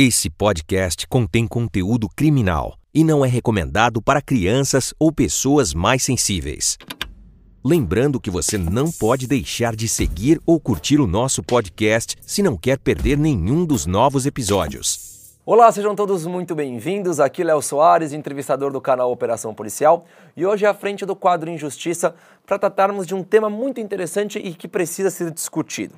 Esse podcast contém conteúdo criminal e não é recomendado para crianças ou pessoas mais sensíveis. Lembrando que você não pode deixar de seguir ou curtir o nosso podcast se não quer perder nenhum dos novos episódios. Olá, sejam todos muito bem-vindos. Aqui Léo Soares, entrevistador do canal Operação Policial, e hoje à frente do quadro Injustiça para tratarmos de um tema muito interessante e que precisa ser discutido: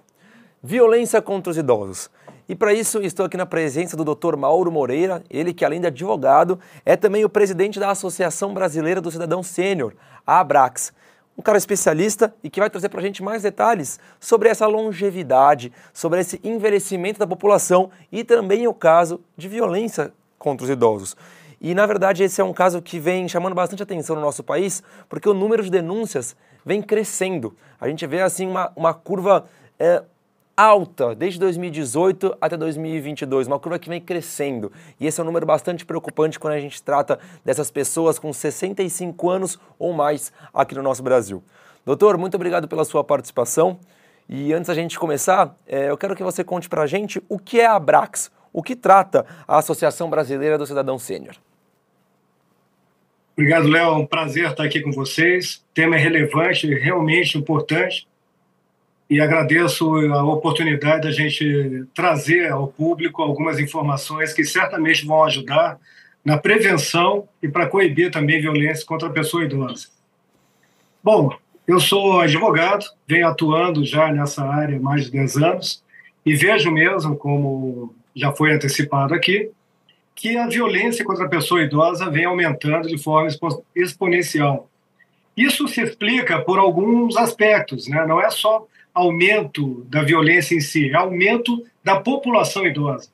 violência contra os idosos. E para isso estou aqui na presença do Dr. Mauro Moreira, ele que além de advogado é também o presidente da Associação Brasileira do Cidadão Sênior, a Abrax. Um cara especialista e que vai trazer para a gente mais detalhes sobre essa longevidade, sobre esse envelhecimento da população e também o caso de violência contra os idosos. E na verdade esse é um caso que vem chamando bastante atenção no nosso país, porque o número de denúncias vem crescendo. A gente vê assim uma, uma curva é, alta desde 2018 até 2022, uma curva que vem crescendo. E esse é um número bastante preocupante quando a gente trata dessas pessoas com 65 anos ou mais aqui no nosso Brasil. Doutor, muito obrigado pela sua participação. E antes da gente começar, é, eu quero que você conte para a gente o que é a Abrax, o que trata a Associação Brasileira do Cidadão Sênior. Obrigado, Léo. É um prazer estar aqui com vocês. O tema é relevante, realmente importante e agradeço a oportunidade da gente trazer ao público algumas informações que certamente vão ajudar na prevenção e para coibir também violência contra a pessoa idosa. Bom, eu sou advogado, venho atuando já nessa área há mais de 10 anos e vejo mesmo, como já foi antecipado aqui, que a violência contra a pessoa idosa vem aumentando de forma exponencial. Isso se explica por alguns aspectos, né? não é só aumento da violência em si, é aumento da população idosa.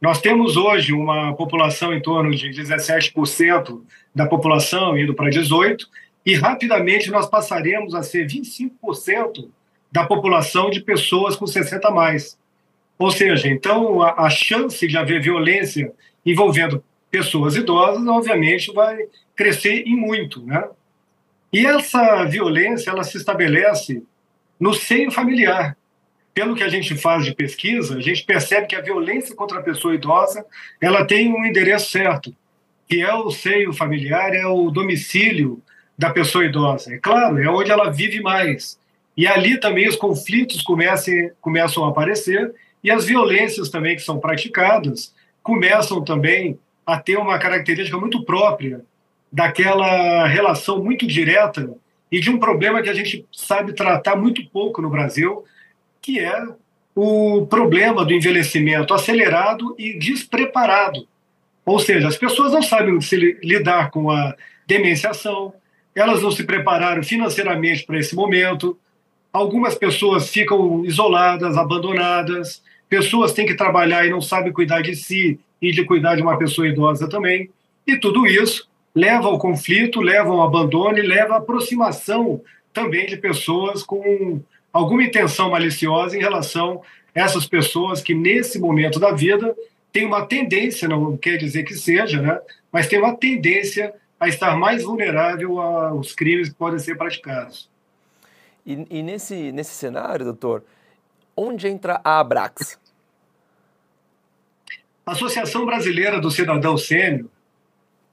Nós temos hoje uma população em torno de 17% da população indo para 18%, e rapidamente nós passaremos a ser 25% da população de pessoas com 60 a mais. Ou seja, então a, a chance de haver violência envolvendo pessoas idosas, obviamente, vai crescer e muito, né? E essa violência, ela se estabelece no seio familiar. Pelo que a gente faz de pesquisa, a gente percebe que a violência contra a pessoa idosa ela tem um endereço certo, que é o seio familiar, é o domicílio da pessoa idosa. É claro, é onde ela vive mais. E ali também os conflitos comecem, começam a aparecer e as violências também que são praticadas começam também a ter uma característica muito própria daquela relação muito direta e de um problema que a gente sabe tratar muito pouco no Brasil, que é o problema do envelhecimento acelerado e despreparado. Ou seja, as pessoas não sabem se lidar com a demenciação, elas não se prepararam financeiramente para esse momento, algumas pessoas ficam isoladas, abandonadas, pessoas têm que trabalhar e não sabem cuidar de si e de cuidar de uma pessoa idosa também. E tudo isso leva ao conflito, leva ao abandono e leva à aproximação também de pessoas com alguma intenção maliciosa em relação a essas pessoas que, nesse momento da vida, têm uma tendência, não quer dizer que seja, né, mas tem uma tendência a estar mais vulnerável aos crimes que podem ser praticados. E, e nesse, nesse cenário, doutor, onde entra a Abrax? A Associação Brasileira do Cidadão Sênior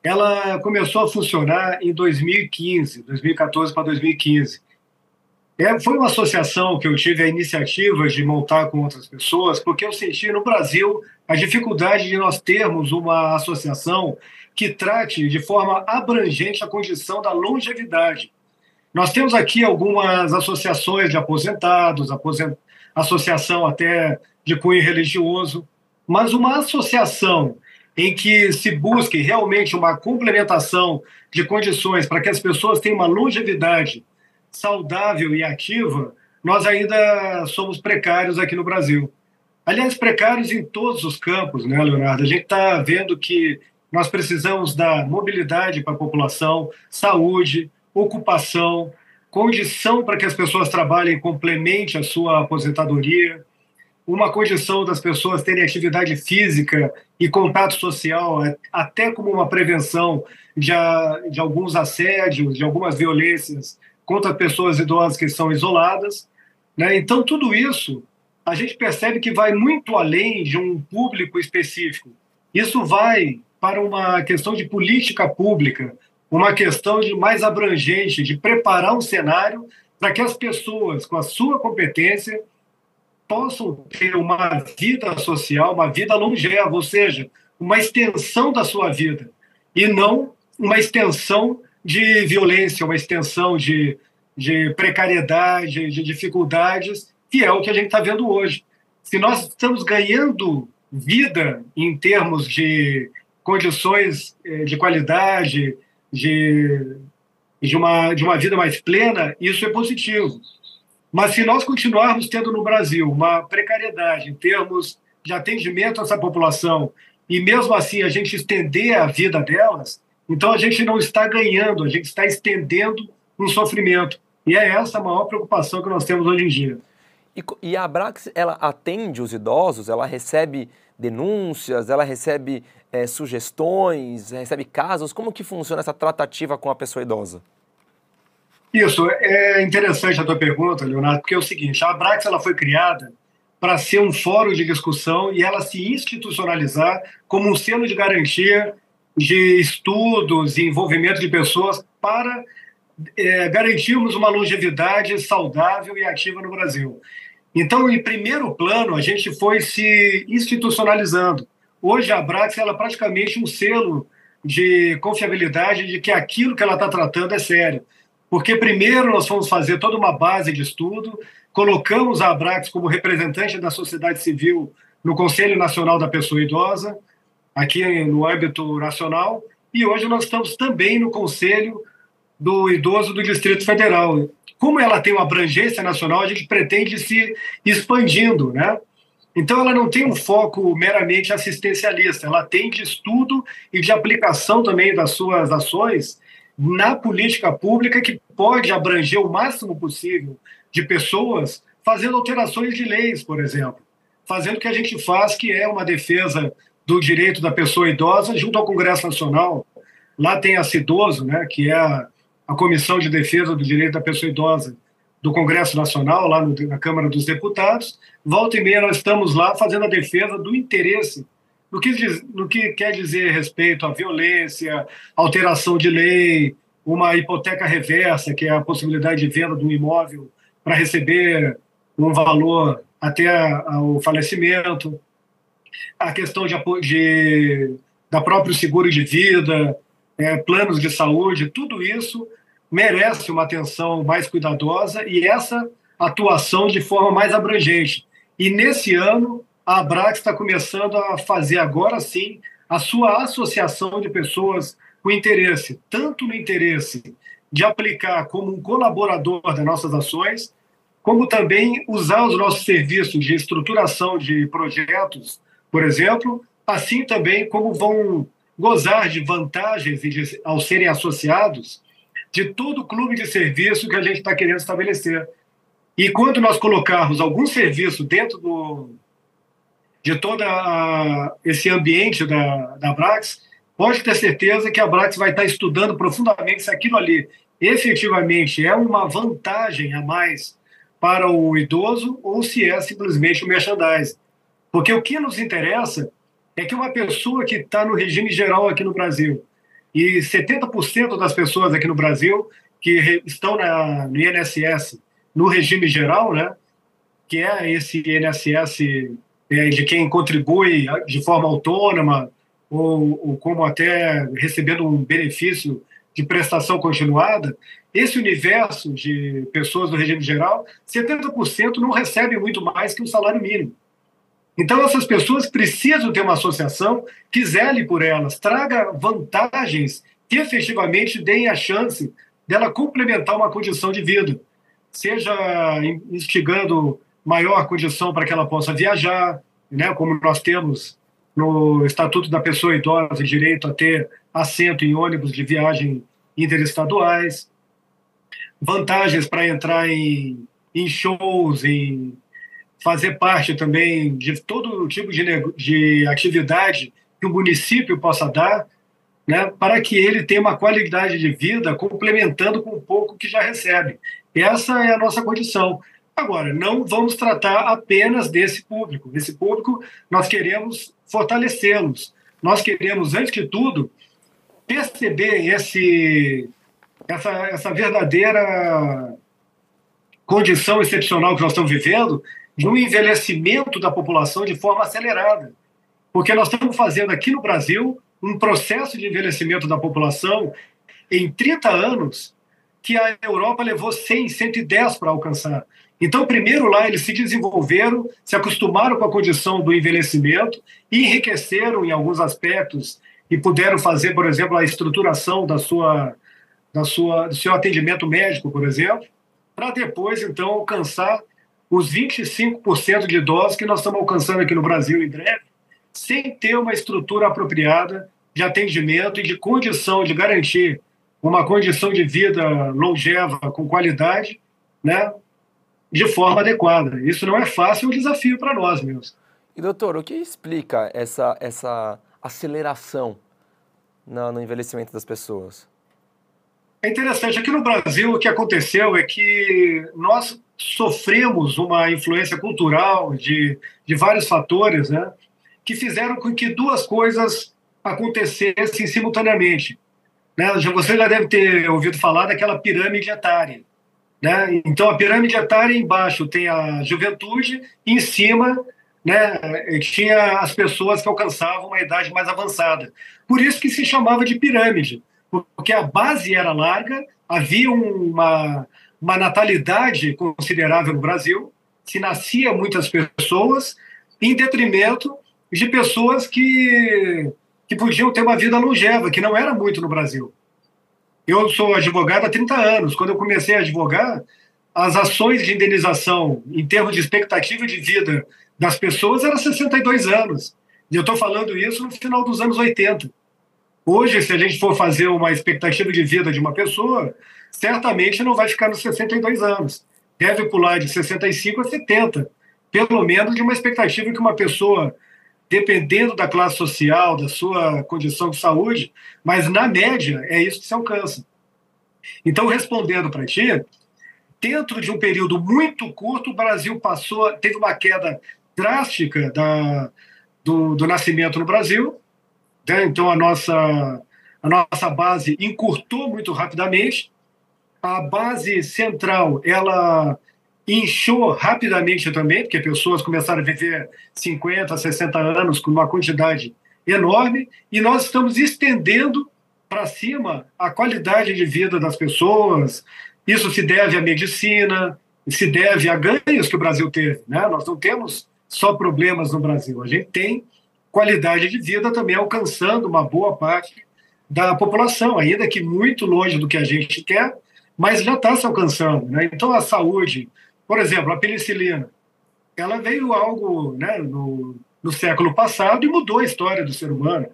ela começou a funcionar em 2015, 2014 para 2015. É, foi uma associação que eu tive a iniciativa de montar com outras pessoas, porque eu senti no Brasil a dificuldade de nós termos uma associação que trate de forma abrangente a condição da longevidade. Nós temos aqui algumas associações de aposentados, aposent... associação até de cunho religioso, mas uma associação em que se busque realmente uma complementação de condições para que as pessoas tenham uma longevidade saudável e ativa, nós ainda somos precários aqui no Brasil. Aliás, precários em todos os campos, né, Leonardo? A gente está vendo que nós precisamos da mobilidade para a população, saúde, ocupação, condição para que as pessoas trabalhem complemente a sua aposentadoria, uma condição das pessoas terem atividade física e contato social, é, até como uma prevenção de, de alguns assédios, de algumas violências contra pessoas idosas que são isoladas. Né? Então, tudo isso a gente percebe que vai muito além de um público específico. Isso vai para uma questão de política pública, uma questão de mais abrangente, de preparar um cenário para que as pessoas, com a sua competência, possam ter uma vida social, uma vida longeva, ou seja, uma extensão da sua vida, e não uma extensão de violência, uma extensão de, de precariedade, de dificuldades, que é o que a gente está vendo hoje. Se nós estamos ganhando vida em termos de condições eh, de qualidade, de, de, uma, de uma vida mais plena, isso é positivo. Mas se nós continuarmos tendo no Brasil uma precariedade em termos de atendimento a essa população, e mesmo assim a gente estender a vida delas, então a gente não está ganhando, a gente está estendendo um sofrimento. E é essa a maior preocupação que nós temos hoje em dia. E, e a Abrax, ela atende os idosos, ela recebe denúncias, ela recebe é, sugestões, recebe casos? Como que funciona essa tratativa com a pessoa idosa? Isso, é interessante a tua pergunta, Leonardo, porque é o seguinte, a Abrax ela foi criada para ser um fórum de discussão e ela se institucionalizar como um selo de garantia de estudos e envolvimento de pessoas para é, garantirmos uma longevidade saudável e ativa no Brasil. Então, em primeiro plano, a gente foi se institucionalizando. Hoje, a Abrax ela é praticamente um selo de confiabilidade de que aquilo que ela está tratando é sério. Porque, primeiro, nós fomos fazer toda uma base de estudo, colocamos a Abrax como representante da sociedade civil no Conselho Nacional da Pessoa Idosa, aqui no âmbito nacional, e hoje nós estamos também no Conselho do Idoso do Distrito Federal. Como ela tem uma abrangência nacional, a gente pretende se expandindo, né? Então, ela não tem um foco meramente assistencialista, ela tem de estudo e de aplicação também das suas ações na política pública que pode abranger o máximo possível de pessoas, fazendo alterações de leis, por exemplo, fazendo o que a gente faz, que é uma defesa do direito da pessoa idosa junto ao Congresso Nacional. Lá tem a CIDOSO, né, que é a, a Comissão de Defesa do Direito da Pessoa Idosa do Congresso Nacional, lá no, na Câmara dos Deputados. Volta e meia nós estamos lá fazendo a defesa do interesse no que, diz, no que quer dizer respeito à violência, alteração de lei, uma hipoteca reversa, que é a possibilidade de venda de um imóvel para receber um valor até o falecimento, a questão de, de da próprio seguro de vida, é, planos de saúde, tudo isso merece uma atenção mais cuidadosa e essa atuação de forma mais abrangente. E nesse ano, a Abrax está começando a fazer agora sim a sua associação de pessoas com interesse, tanto no interesse de aplicar como um colaborador das nossas ações, como também usar os nossos serviços de estruturação de projetos por exemplo, assim também como vão gozar de vantagens de, ao serem associados de todo o clube de serviço que a gente está querendo estabelecer. E quando nós colocarmos algum serviço dentro do, de todo esse ambiente da, da Brax, pode ter certeza que a Brax vai estar estudando profundamente se aquilo ali efetivamente é uma vantagem a mais para o idoso ou se é simplesmente o merchandising. Porque o que nos interessa é que uma pessoa que está no regime geral aqui no Brasil, e 70% das pessoas aqui no Brasil que estão na, no INSS no regime geral, né, que é esse INSS é, de quem contribui de forma autônoma ou, ou como até recebendo um benefício de prestação continuada, esse universo de pessoas do regime geral, 70% não recebe muito mais que o salário mínimo. Então, essas pessoas precisam ter uma associação que zele por elas, traga vantagens que efetivamente deem a chance dela complementar uma condição de vida, seja instigando maior condição para que ela possa viajar, né, como nós temos no Estatuto da Pessoa Idosa, direito a ter assento em ônibus de viagem interestaduais, vantagens para entrar em, em shows, em fazer parte também de todo tipo de, de atividade que o município possa dar, né, para que ele tenha uma qualidade de vida complementando com o pouco que já recebe. Essa é a nossa condição. Agora, não vamos tratar apenas desse público. Esse público, nós queremos fortalecê-los. Nós queremos, antes de tudo, perceber esse, essa, essa verdadeira condição excepcional que nós estamos vivendo de um envelhecimento da população de forma acelerada. Porque nós estamos fazendo aqui no Brasil um processo de envelhecimento da população em 30 anos que a Europa levou 100, 110 para alcançar. Então, primeiro lá, eles se desenvolveram, se acostumaram com a condição do envelhecimento, enriqueceram em alguns aspectos e puderam fazer, por exemplo, a estruturação da sua, da sua, do seu atendimento médico, por exemplo, para depois, então, alcançar os 25% de idosos que nós estamos alcançando aqui no Brasil em breve, sem ter uma estrutura apropriada de atendimento e de condição de garantir uma condição de vida longeva, com qualidade, né, de forma adequada. Isso não é fácil, é um desafio para nós mesmos. E doutor, o que explica essa, essa aceleração no, no envelhecimento das pessoas? É interessante. Aqui no Brasil, o que aconteceu é que nós sofremos uma influência cultural de, de vários fatores, né, que fizeram com que duas coisas acontecessem simultaneamente. Né? Você já deve ter ouvido falar daquela pirâmide etária. Né? Então, a pirâmide etária embaixo tem a juventude, e em cima né, tinha as pessoas que alcançavam uma idade mais avançada. Por isso que se chamava de pirâmide porque a base era larga, havia uma, uma natalidade considerável no Brasil, se nascia muitas pessoas, em detrimento de pessoas que, que podiam ter uma vida longeva, que não era muito no Brasil. Eu sou advogado há 30 anos. Quando eu comecei a advogar, as ações de indenização em termos de expectativa de vida das pessoas eram 62 anos. E eu estou falando isso no final dos anos 80. Hoje, se a gente for fazer uma expectativa de vida de uma pessoa, certamente não vai ficar nos 62 anos. Deve pular de 65 a 70. Pelo menos de uma expectativa que uma pessoa, dependendo da classe social, da sua condição de saúde, mas na média é isso que se alcança. Então, respondendo para ti, dentro de um período muito curto, o Brasil passou, teve uma queda drástica da, do, do nascimento no Brasil, né? Então, a nossa, a nossa base encurtou muito rapidamente. A base central, ela inchou rapidamente também, porque pessoas começaram a viver 50, 60 anos com uma quantidade enorme, e nós estamos estendendo para cima a qualidade de vida das pessoas. Isso se deve à medicina, se deve a ganhos que o Brasil teve. Né? Nós não temos só problemas no Brasil, a gente tem qualidade de vida também alcançando uma boa parte da população, ainda que muito longe do que a gente quer, mas já está se alcançando. Né? Então, a saúde, por exemplo, a penicilina, ela veio algo né, no, no século passado e mudou a história do ser humano.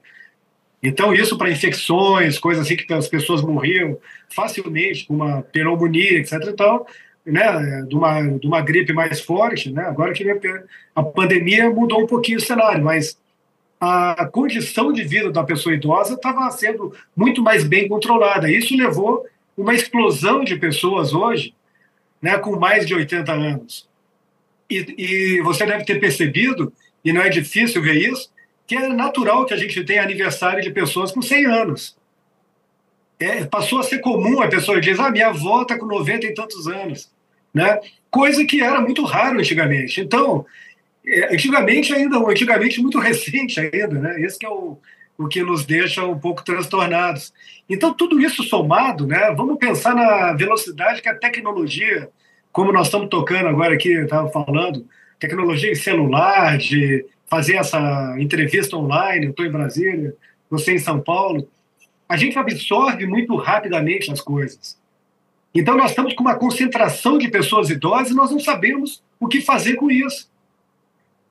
Então, isso para infecções, coisas assim que as pessoas morriam facilmente, com uma pneumonia, etc. Então, né, de, uma, de uma gripe mais forte, né? agora que a pandemia mudou um pouquinho o cenário, mas a condição de vida da pessoa idosa estava sendo muito mais bem controlada. Isso levou uma explosão de pessoas hoje, né, com mais de 80 anos. E, e, você deve ter percebido, e não é difícil ver isso, que é natural que a gente tenha aniversário de pessoas com 100 anos. É, passou a ser comum a pessoa dizer, ah, minha avó está com 90 e tantos anos. Né? Coisa que era muito raro antigamente. Então, é, antigamente ainda, antigamente muito recente ainda, né? Esse que é o, o que nos deixa um pouco transtornados. Então, tudo isso somado, né? Vamos pensar na velocidade que a tecnologia, como nós estamos tocando agora aqui, estava falando, tecnologia em celular, de fazer essa entrevista online, eu estou em Brasília, você em São Paulo, a gente absorve muito rapidamente as coisas. Então, nós estamos com uma concentração de pessoas idosas e nós não sabemos o que fazer com isso.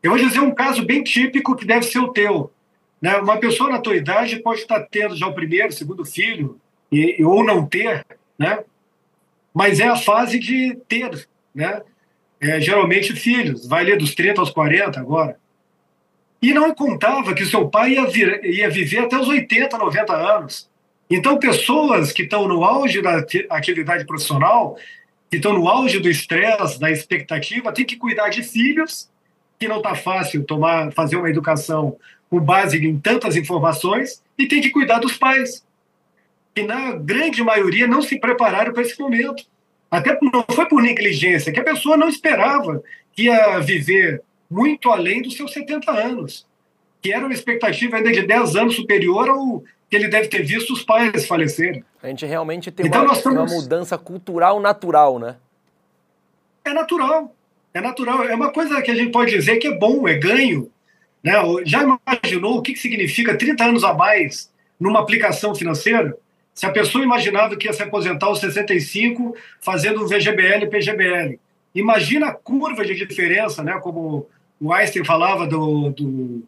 Eu vou dizer um caso bem típico que deve ser o teu. Né? Uma pessoa na tua idade pode estar tendo já o primeiro, segundo filho, e, ou não ter, né? mas é a fase de ter, né? É, geralmente filhos, vai ler dos 30 aos 40 agora. E não contava que seu pai ia, vir, ia viver até os 80, 90 anos. Então, pessoas que estão no auge da atividade profissional, que estão no auge do estresse, da expectativa, tem que cuidar de filhos, que não está fácil tomar, fazer uma educação com base em tantas informações, e tem que cuidar dos pais, que na grande maioria não se prepararam para esse momento. Até não foi por negligência, que a pessoa não esperava que ia viver muito além dos seus 70 anos, que era uma expectativa ainda de 10 anos superior ao que ele deve ter visto os pais falecerem. A gente realmente tem então, uma, estamos... uma mudança cultural natural, né? É natural. É natural. É uma coisa que a gente pode dizer que é bom, é ganho. Né? Já imaginou o que significa 30 anos a mais numa aplicação financeira? Se a pessoa imaginava que ia se aposentar aos 65 fazendo VGBL e PGBL. Imagina a curva de diferença, né? como o Einstein falava do, do,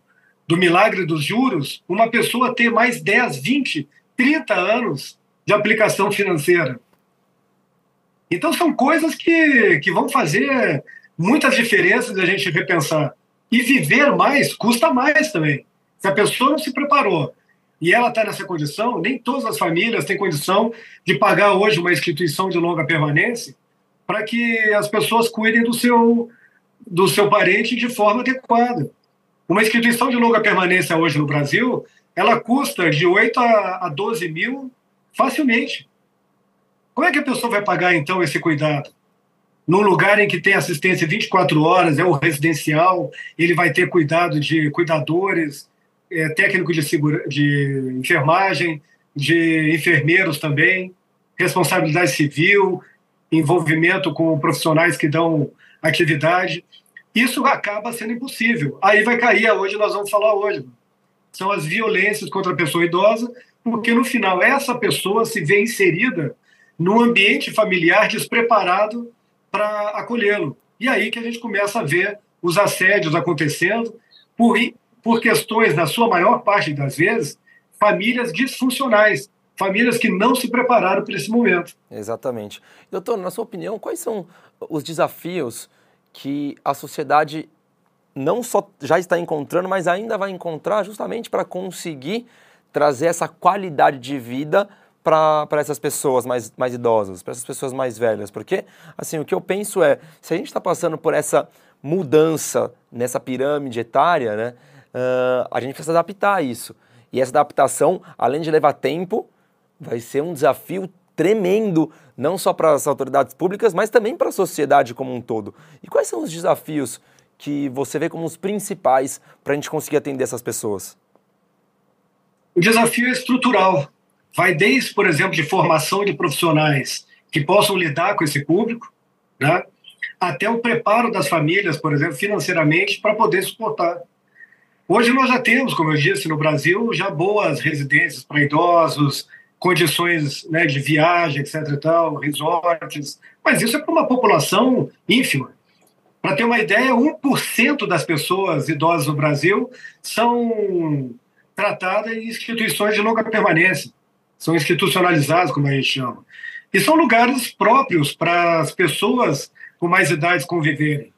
do milagre dos juros, uma pessoa ter mais 10, 20, 30 anos de aplicação financeira. Então, são coisas que, que vão fazer muitas diferenças a gente repensar. E viver mais custa mais também. Se a pessoa não se preparou e ela está nessa condição, nem todas as famílias têm condição de pagar hoje uma instituição de longa permanência para que as pessoas cuidem do seu, do seu parente de forma adequada. Uma instituição de longa permanência hoje no Brasil, ela custa de 8 a 12 mil facilmente. Como é que a pessoa vai pagar, então, esse cuidado? Num lugar em que tem assistência 24 horas, é o residencial, ele vai ter cuidado de cuidadores, é, técnico de, segura, de enfermagem, de enfermeiros também, responsabilidade civil, envolvimento com profissionais que dão atividade isso acaba sendo impossível. Aí vai cair hoje, nós vamos falar hoje. São as violências contra a pessoa idosa, porque no final essa pessoa se vê inserida num ambiente familiar despreparado para acolhê-lo. E aí que a gente começa a ver os assédios acontecendo por, por questões, na sua maior parte das vezes, famílias disfuncionais, famílias que não se prepararam para esse momento. Exatamente. Doutor, na sua opinião, quais são os desafios que a sociedade não só já está encontrando, mas ainda vai encontrar justamente para conseguir trazer essa qualidade de vida para essas pessoas mais, mais idosas, para essas pessoas mais velhas. Porque, assim, o que eu penso é, se a gente está passando por essa mudança nessa pirâmide etária, né, uh, a gente precisa adaptar a isso. E essa adaptação, além de levar tempo, vai ser um desafio tremendo, não só para as autoridades públicas, mas também para a sociedade como um todo. E quais são os desafios que você vê como os principais para a gente conseguir atender essas pessoas? O desafio é estrutural. Vai desde, por exemplo, de formação de profissionais que possam lidar com esse público, né? até o preparo das famílias, por exemplo, financeiramente, para poder suportar. Hoje nós já temos, como eu disse, no Brasil, já boas residências para idosos, condições né, de viagem, etc. E tal, resorts, mas isso é para uma população ínfima. Para ter uma ideia, 1% das pessoas idosas no Brasil são tratadas em instituições de longa permanência, são institucionalizadas, como a gente chama. E são lugares próprios para as pessoas com mais idades conviverem.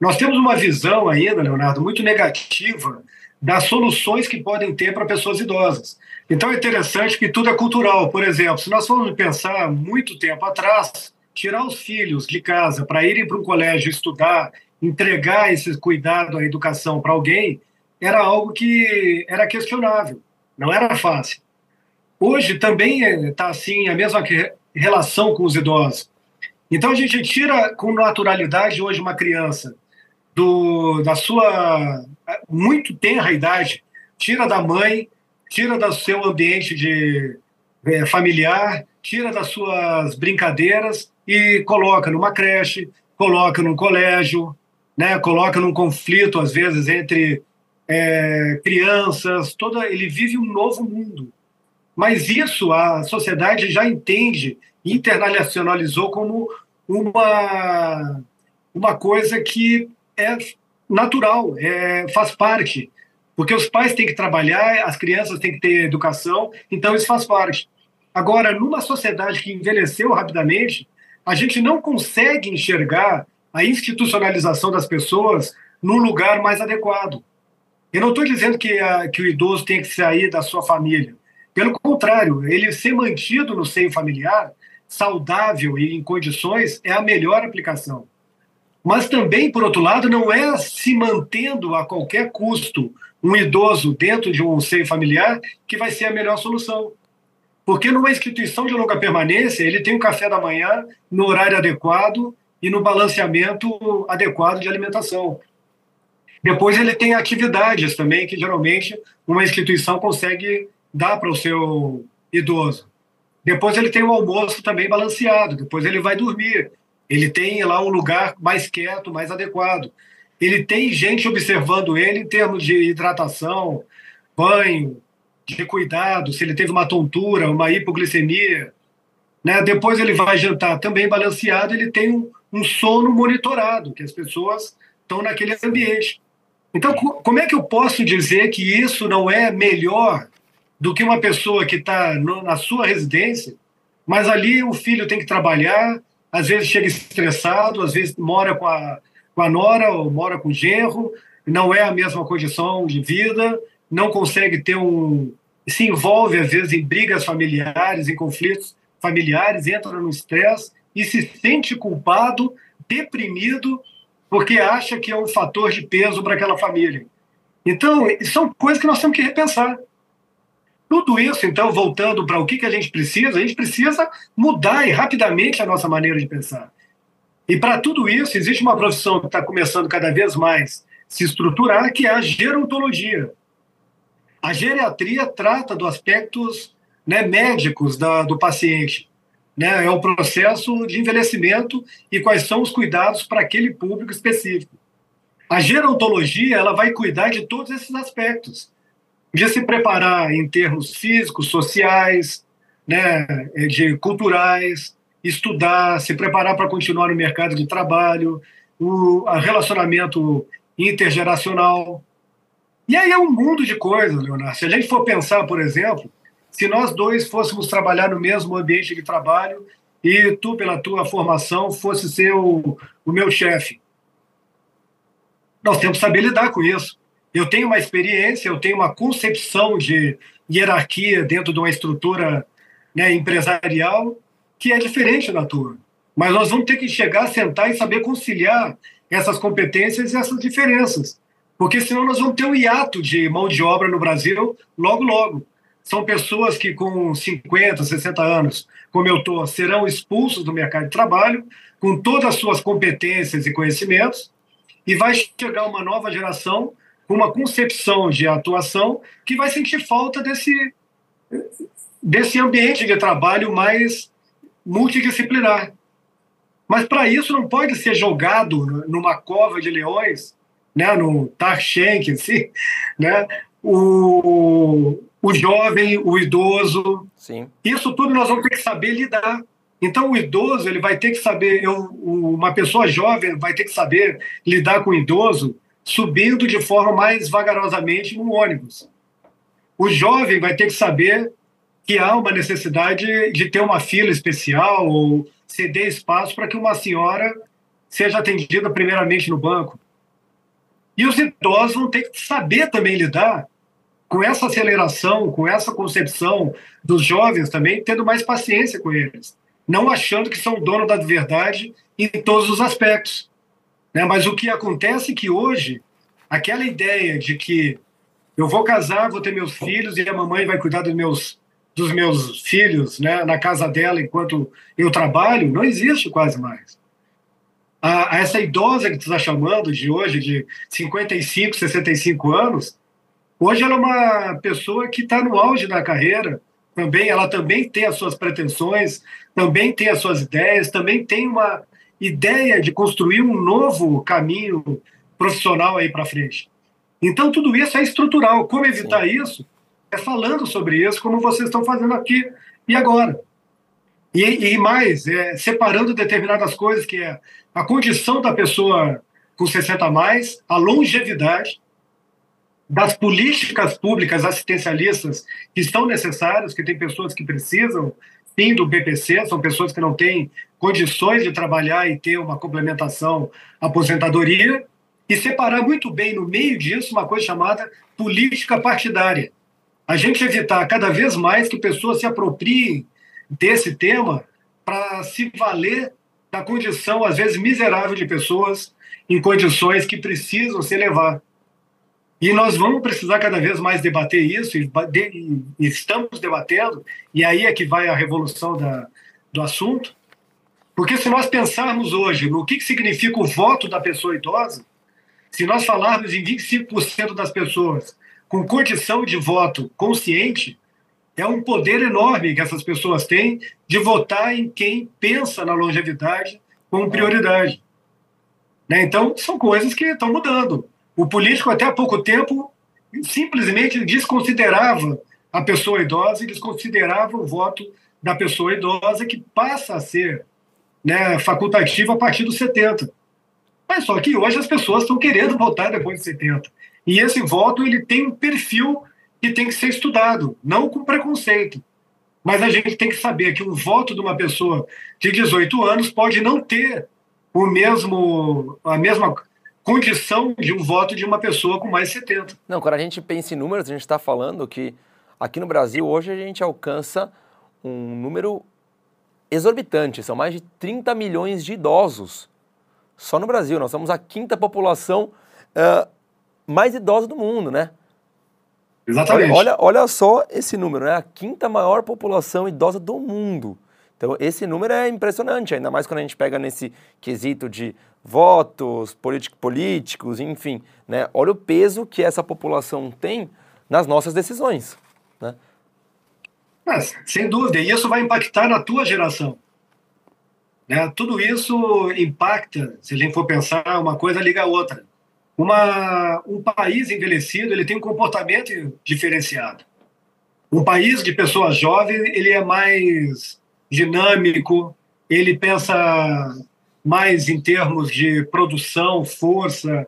Nós temos uma visão ainda, Leonardo, muito negativa das soluções que podem ter para pessoas idosas. Então é interessante que tudo é cultural. Por exemplo, se nós formos pensar muito tempo atrás, tirar os filhos de casa para irem para um colégio estudar, entregar esse cuidado à educação para alguém, era algo que era questionável, não era fácil. Hoje também está assim a mesma relação com os idosos. Então a gente tira com naturalidade hoje uma criança do, da sua muito tenra idade, tira da mãe, tira do seu ambiente de é, familiar, tira das suas brincadeiras e coloca numa creche, coloca num colégio, né, coloca num conflito às vezes entre é, crianças, toda ele vive um novo mundo. Mas isso a sociedade já entende, internacionalizou como uma uma coisa que é natural, é, faz parte. Porque os pais têm que trabalhar, as crianças têm que ter educação, então isso faz parte. Agora, numa sociedade que envelheceu rapidamente, a gente não consegue enxergar a institucionalização das pessoas num lugar mais adequado. Eu não estou dizendo que, a, que o idoso tem que sair da sua família. Pelo contrário, ele ser mantido no seio familiar saudável e em condições, é a melhor aplicação. Mas também, por outro lado, não é se mantendo a qualquer custo um idoso dentro de um seio familiar que vai ser a melhor solução. Porque numa instituição de longa permanência, ele tem o café da manhã no horário adequado e no balanceamento adequado de alimentação. Depois ele tem atividades também que geralmente uma instituição consegue dar para o seu idoso. Depois ele tem o almoço também balanceado, depois ele vai dormir. Ele tem lá um lugar mais quieto, mais adequado. Ele tem gente observando ele em termos de hidratação, banho, de cuidado, se ele teve uma tontura, uma hipoglicemia. Né? Depois ele vai jantar também balanceado, ele tem um, um sono monitorado, que as pessoas estão naquele ambiente. Então, como é que eu posso dizer que isso não é melhor do que uma pessoa que está na sua residência, mas ali o filho tem que trabalhar, às vezes chega estressado, às vezes mora com a, com a nora ou mora com o genro, não é a mesma condição de vida, não consegue ter um. se envolve, às vezes, em brigas familiares, em conflitos familiares, entra no estresse e se sente culpado, deprimido, porque acha que é um fator de peso para aquela família. Então, são coisas que nós temos que repensar. Tudo isso, então, voltando para o que, que a gente precisa, a gente precisa mudar e rapidamente a nossa maneira de pensar. E para tudo isso, existe uma profissão que está começando cada vez mais se estruturar, que é a gerontologia. A geriatria trata dos aspectos né, médicos da, do paciente. Né? É o processo de envelhecimento e quais são os cuidados para aquele público específico. A gerontologia ela vai cuidar de todos esses aspectos de se preparar em termos físicos, sociais, né, de culturais, estudar, se preparar para continuar no mercado de trabalho, o relacionamento intergeracional. E aí é um mundo de coisas, Leonardo. Se a gente for pensar, por exemplo, se nós dois fôssemos trabalhar no mesmo ambiente de trabalho e tu, pela tua formação, fosse ser o, o meu chefe, nós temos que saber lidar com isso eu tenho uma experiência, eu tenho uma concepção de hierarquia dentro de uma estrutura né, empresarial que é diferente da tua. Mas nós vamos ter que chegar, sentar e saber conciliar essas competências e essas diferenças. Porque senão nós vamos ter um hiato de mão de obra no Brasil logo, logo. São pessoas que com 50, 60 anos, como eu estou, serão expulsos do mercado de trabalho, com todas as suas competências e conhecimentos, e vai chegar uma nova geração uma concepção de atuação que vai sentir falta desse, desse ambiente de trabalho mais multidisciplinar. Mas para isso não pode ser jogado numa cova de leões, né, no Tarshenk, assim, né, o, o jovem, o idoso. Sim. Isso tudo nós vamos ter que saber lidar. Então, o idoso ele vai ter que saber, eu, uma pessoa jovem vai ter que saber lidar com o idoso subindo de forma mais vagarosamente no ônibus. O jovem vai ter que saber que há uma necessidade de ter uma fila especial ou ceder espaço para que uma senhora seja atendida primeiramente no banco. E os idosos vão ter que saber também lidar com essa aceleração, com essa concepção dos jovens também, tendo mais paciência com eles, não achando que são dono da verdade em todos os aspectos. Né? Mas o que acontece é que hoje, aquela ideia de que eu vou casar, vou ter meus filhos e a mamãe vai cuidar dos meus, dos meus filhos né, na casa dela enquanto eu trabalho, não existe quase mais. A, a essa idosa que tu está chamando de hoje, de 55, 65 anos, hoje ela é uma pessoa que está no auge da carreira, também ela também tem as suas pretensões, também tem as suas ideias, também tem uma ideia de construir um novo caminho profissional aí para frente. Então, tudo isso é estrutural. Como evitar Sim. isso? É falando sobre isso, como vocês estão fazendo aqui e agora. E, e mais, é, separando determinadas coisas, que é a condição da pessoa com 60 a mais, a longevidade, das políticas públicas assistencialistas que estão necessárias, que tem pessoas que precisam fim do BPC, são pessoas que não têm condições de trabalhar e ter uma complementação aposentadoria, e separar muito bem no meio disso uma coisa chamada política partidária. A gente evitar cada vez mais que pessoas se apropriem desse tema para se valer da condição, às vezes, miserável de pessoas em condições que precisam se elevar. E nós vamos precisar cada vez mais debater isso, e, estamos debatendo, e aí é que vai a revolução da, do assunto. Porque se nós pensarmos hoje no que, que significa o voto da pessoa idosa, se nós falarmos em 25% das pessoas com condição de voto consciente, é um poder enorme que essas pessoas têm de votar em quem pensa na longevidade como prioridade. Né? Então, são coisas que estão mudando. O político, até há pouco tempo, simplesmente desconsiderava a pessoa idosa e desconsiderava o voto da pessoa idosa, que passa a ser né, facultativo a partir dos 70. Mas só que hoje as pessoas estão querendo votar depois de 70. E esse voto ele tem um perfil que tem que ser estudado, não com preconceito. Mas a gente tem que saber que o voto de uma pessoa de 18 anos pode não ter o mesmo a mesma condição de um voto de uma pessoa com mais 70. Não, quando a gente pensa em números, a gente está falando que aqui no Brasil hoje a gente alcança um número exorbitante, são mais de 30 milhões de idosos. Só no Brasil, nós somos a quinta população uh, mais idosa do mundo, né? Exatamente. Olha, olha só esse número, né? A quinta maior população idosa do mundo. Então, esse número é impressionante, ainda mais quando a gente pega nesse quesito de votos político, políticos, enfim. Né? Olha o peso que essa população tem nas nossas decisões. Mas, sem dúvida, e isso vai impactar na tua geração. Né? Tudo isso impacta, se a gente for pensar, uma coisa liga a outra. Uma, um país envelhecido ele tem um comportamento diferenciado. Um país de pessoas jovens ele é mais dinâmico, ele pensa mais em termos de produção, força.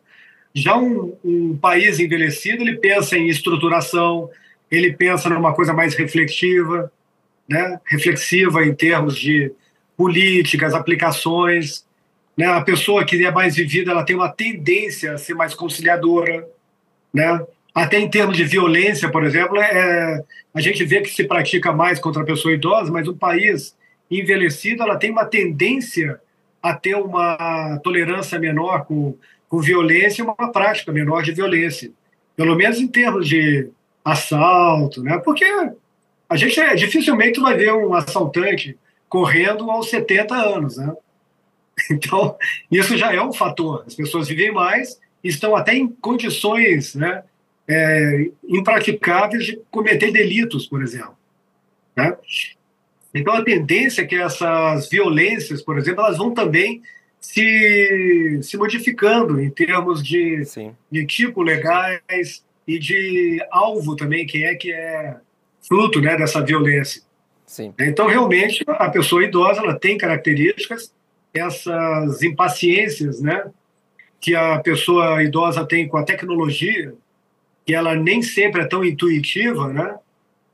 Já um, um país envelhecido ele pensa em estruturação, ele pensa numa coisa mais reflexiva, né? reflexiva em termos de políticas, aplicações. Né? A pessoa que é mais vivida, ela tem uma tendência a ser mais conciliadora, né? Até em termos de violência, por exemplo, é, a gente vê que se pratica mais contra a pessoa idosa, mas um país envelhecido, ela tem uma tendência a ter uma tolerância menor com, com violência e uma prática menor de violência. Pelo menos em termos de assalto, né? Porque a gente é, dificilmente vai ver um assaltante correndo aos 70 anos, né? Então, isso já é um fator. As pessoas vivem mais, estão até em condições né, é, impraticáveis de cometer delitos, por exemplo. Né? Então, a tendência é que essas violências, por exemplo, elas vão também se, se modificando em termos de, de tipo legais e de alvo também, quem é que é fruto né, dessa violência. Sim. Então, realmente, a pessoa idosa ela tem características essas impaciências, né, que a pessoa idosa tem com a tecnologia, que ela nem sempre é tão intuitiva, né?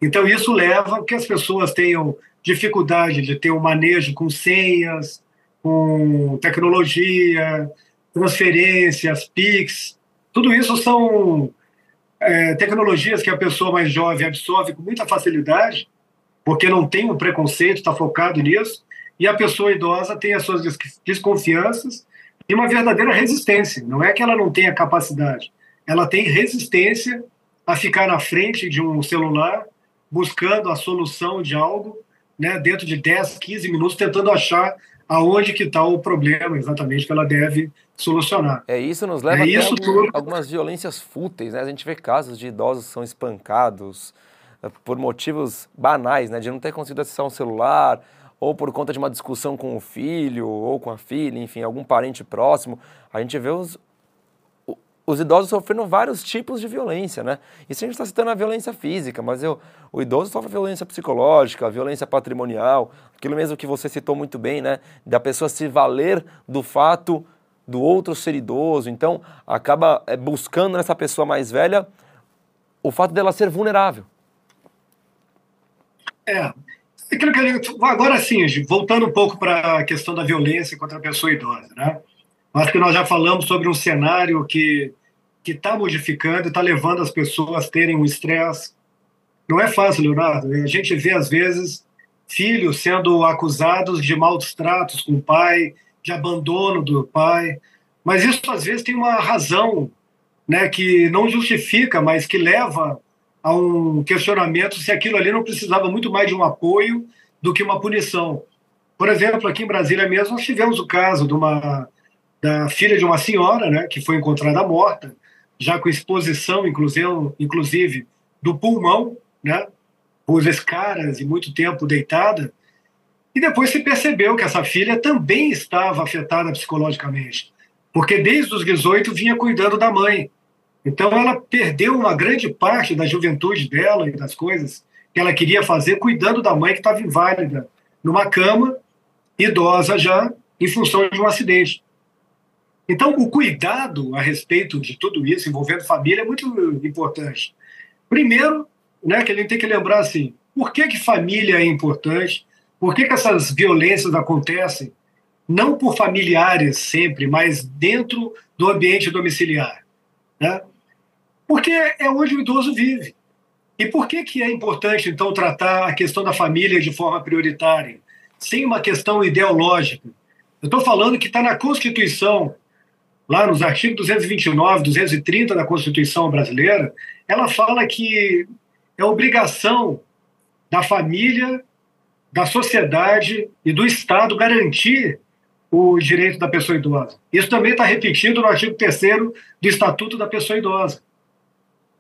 Então isso leva a que as pessoas tenham dificuldade de ter um manejo com senhas, com tecnologia, transferências, PIX. Tudo isso são é, tecnologias que a pessoa mais jovem absorve com muita facilidade, porque não tem um preconceito, está focado nisso, e a pessoa idosa tem as suas desconfianças e uma verdadeira resistência. Não é que ela não tenha capacidade, ela tem resistência a ficar na frente de um celular buscando a solução de algo, né, dentro de 10, 15 minutos, tentando achar aonde que está o problema exatamente que ela deve solucionar. É isso nos leva é a algum, algumas violências fúteis, né? A gente vê casos de idosos que são espancados eh, por motivos banais, né? De não ter conseguido acessar um celular, ou por conta de uma discussão com o filho ou com a filha, enfim, algum parente próximo, a gente vê os, os idosos sofrendo vários tipos de violência, né? Isso a gente está citando a violência física, mas eu, o idoso sofre violência psicológica, violência patrimonial, aquilo mesmo que você citou muito bem, né? Da pessoa se valer do fato do outro ser idoso, então acaba é, buscando nessa pessoa mais velha o fato dela ser vulnerável. É, Agora sim, voltando um pouco para a questão da violência contra a pessoa idosa, né? Acho que nós já falamos sobre um cenário que que está modificando está levando as pessoas a terem um estresse. Não é fácil, Leonardo. A gente vê, às vezes, filhos sendo acusados de maus tratos com o pai, de abandono do pai. Mas isso às vezes tem uma razão, né, que não justifica, mas que leva a um questionamento se aquilo ali não precisava muito mais de um apoio do que uma punição. Por exemplo, aqui em Brasília mesmo nós tivemos o caso de uma da filha de uma senhora, né, que foi encontrada morta, já com exposição, inclusive, do pulmão, né, por escaras e muito tempo deitada. E depois se percebeu que essa filha também estava afetada psicologicamente, porque desde os 18 vinha cuidando da mãe. Então ela perdeu uma grande parte da juventude dela e das coisas que ela queria fazer cuidando da mãe que estava inválida, numa cama, idosa já, em função de um acidente. Então, o cuidado a respeito de tudo isso, envolvendo família, é muito importante. Primeiro, né, que a gente tem que lembrar assim, por que, que família é importante? Por que, que essas violências acontecem? Não por familiares sempre, mas dentro do ambiente domiciliar. Né? Porque é onde o idoso vive. E por que, que é importante, então, tratar a questão da família de forma prioritária, sem uma questão ideológica? Eu estou falando que está na Constituição lá nos artigos 229, 230 da Constituição brasileira, ela fala que é obrigação da família, da sociedade e do Estado garantir o direito da pessoa idosa. Isso também está repetido no artigo 3 do Estatuto da Pessoa Idosa.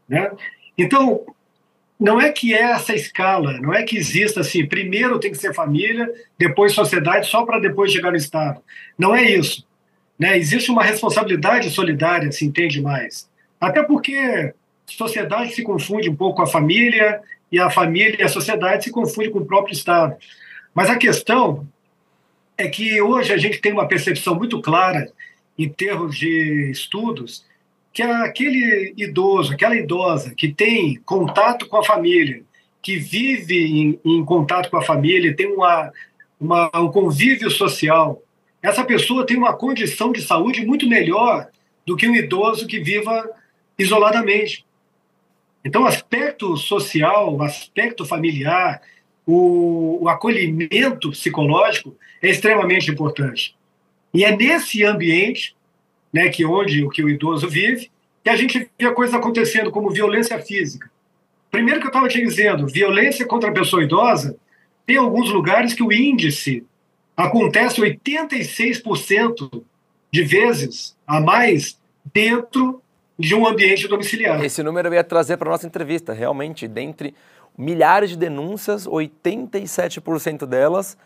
Né? Então, não é que é essa escala, não é que exista assim, primeiro tem que ser família, depois sociedade, só para depois chegar no Estado. Não é isso. Né? Existe uma responsabilidade solidária, se entende mais. Até porque sociedade se confunde um pouco com a família, e a família e a sociedade se confundem com o próprio Estado. Mas a questão é que hoje a gente tem uma percepção muito clara, em termos de estudos, que aquele idoso, aquela idosa que tem contato com a família, que vive em, em contato com a família, tem uma, uma, um convívio social, essa pessoa tem uma condição de saúde muito melhor do que um idoso que viva isoladamente. Então, o aspecto social, o aspecto familiar, o, o acolhimento psicológico é extremamente importante. E é nesse ambiente, né, que onde o que o idoso vive, que a gente vê a coisa acontecendo como violência física. Primeiro que eu estava te dizendo, violência contra a pessoa idosa, tem alguns lugares que o índice acontece 86% de vezes a mais dentro de um ambiente domiciliar. Esse número eu ia trazer para a nossa entrevista. Realmente, dentre milhares de denúncias, 87% delas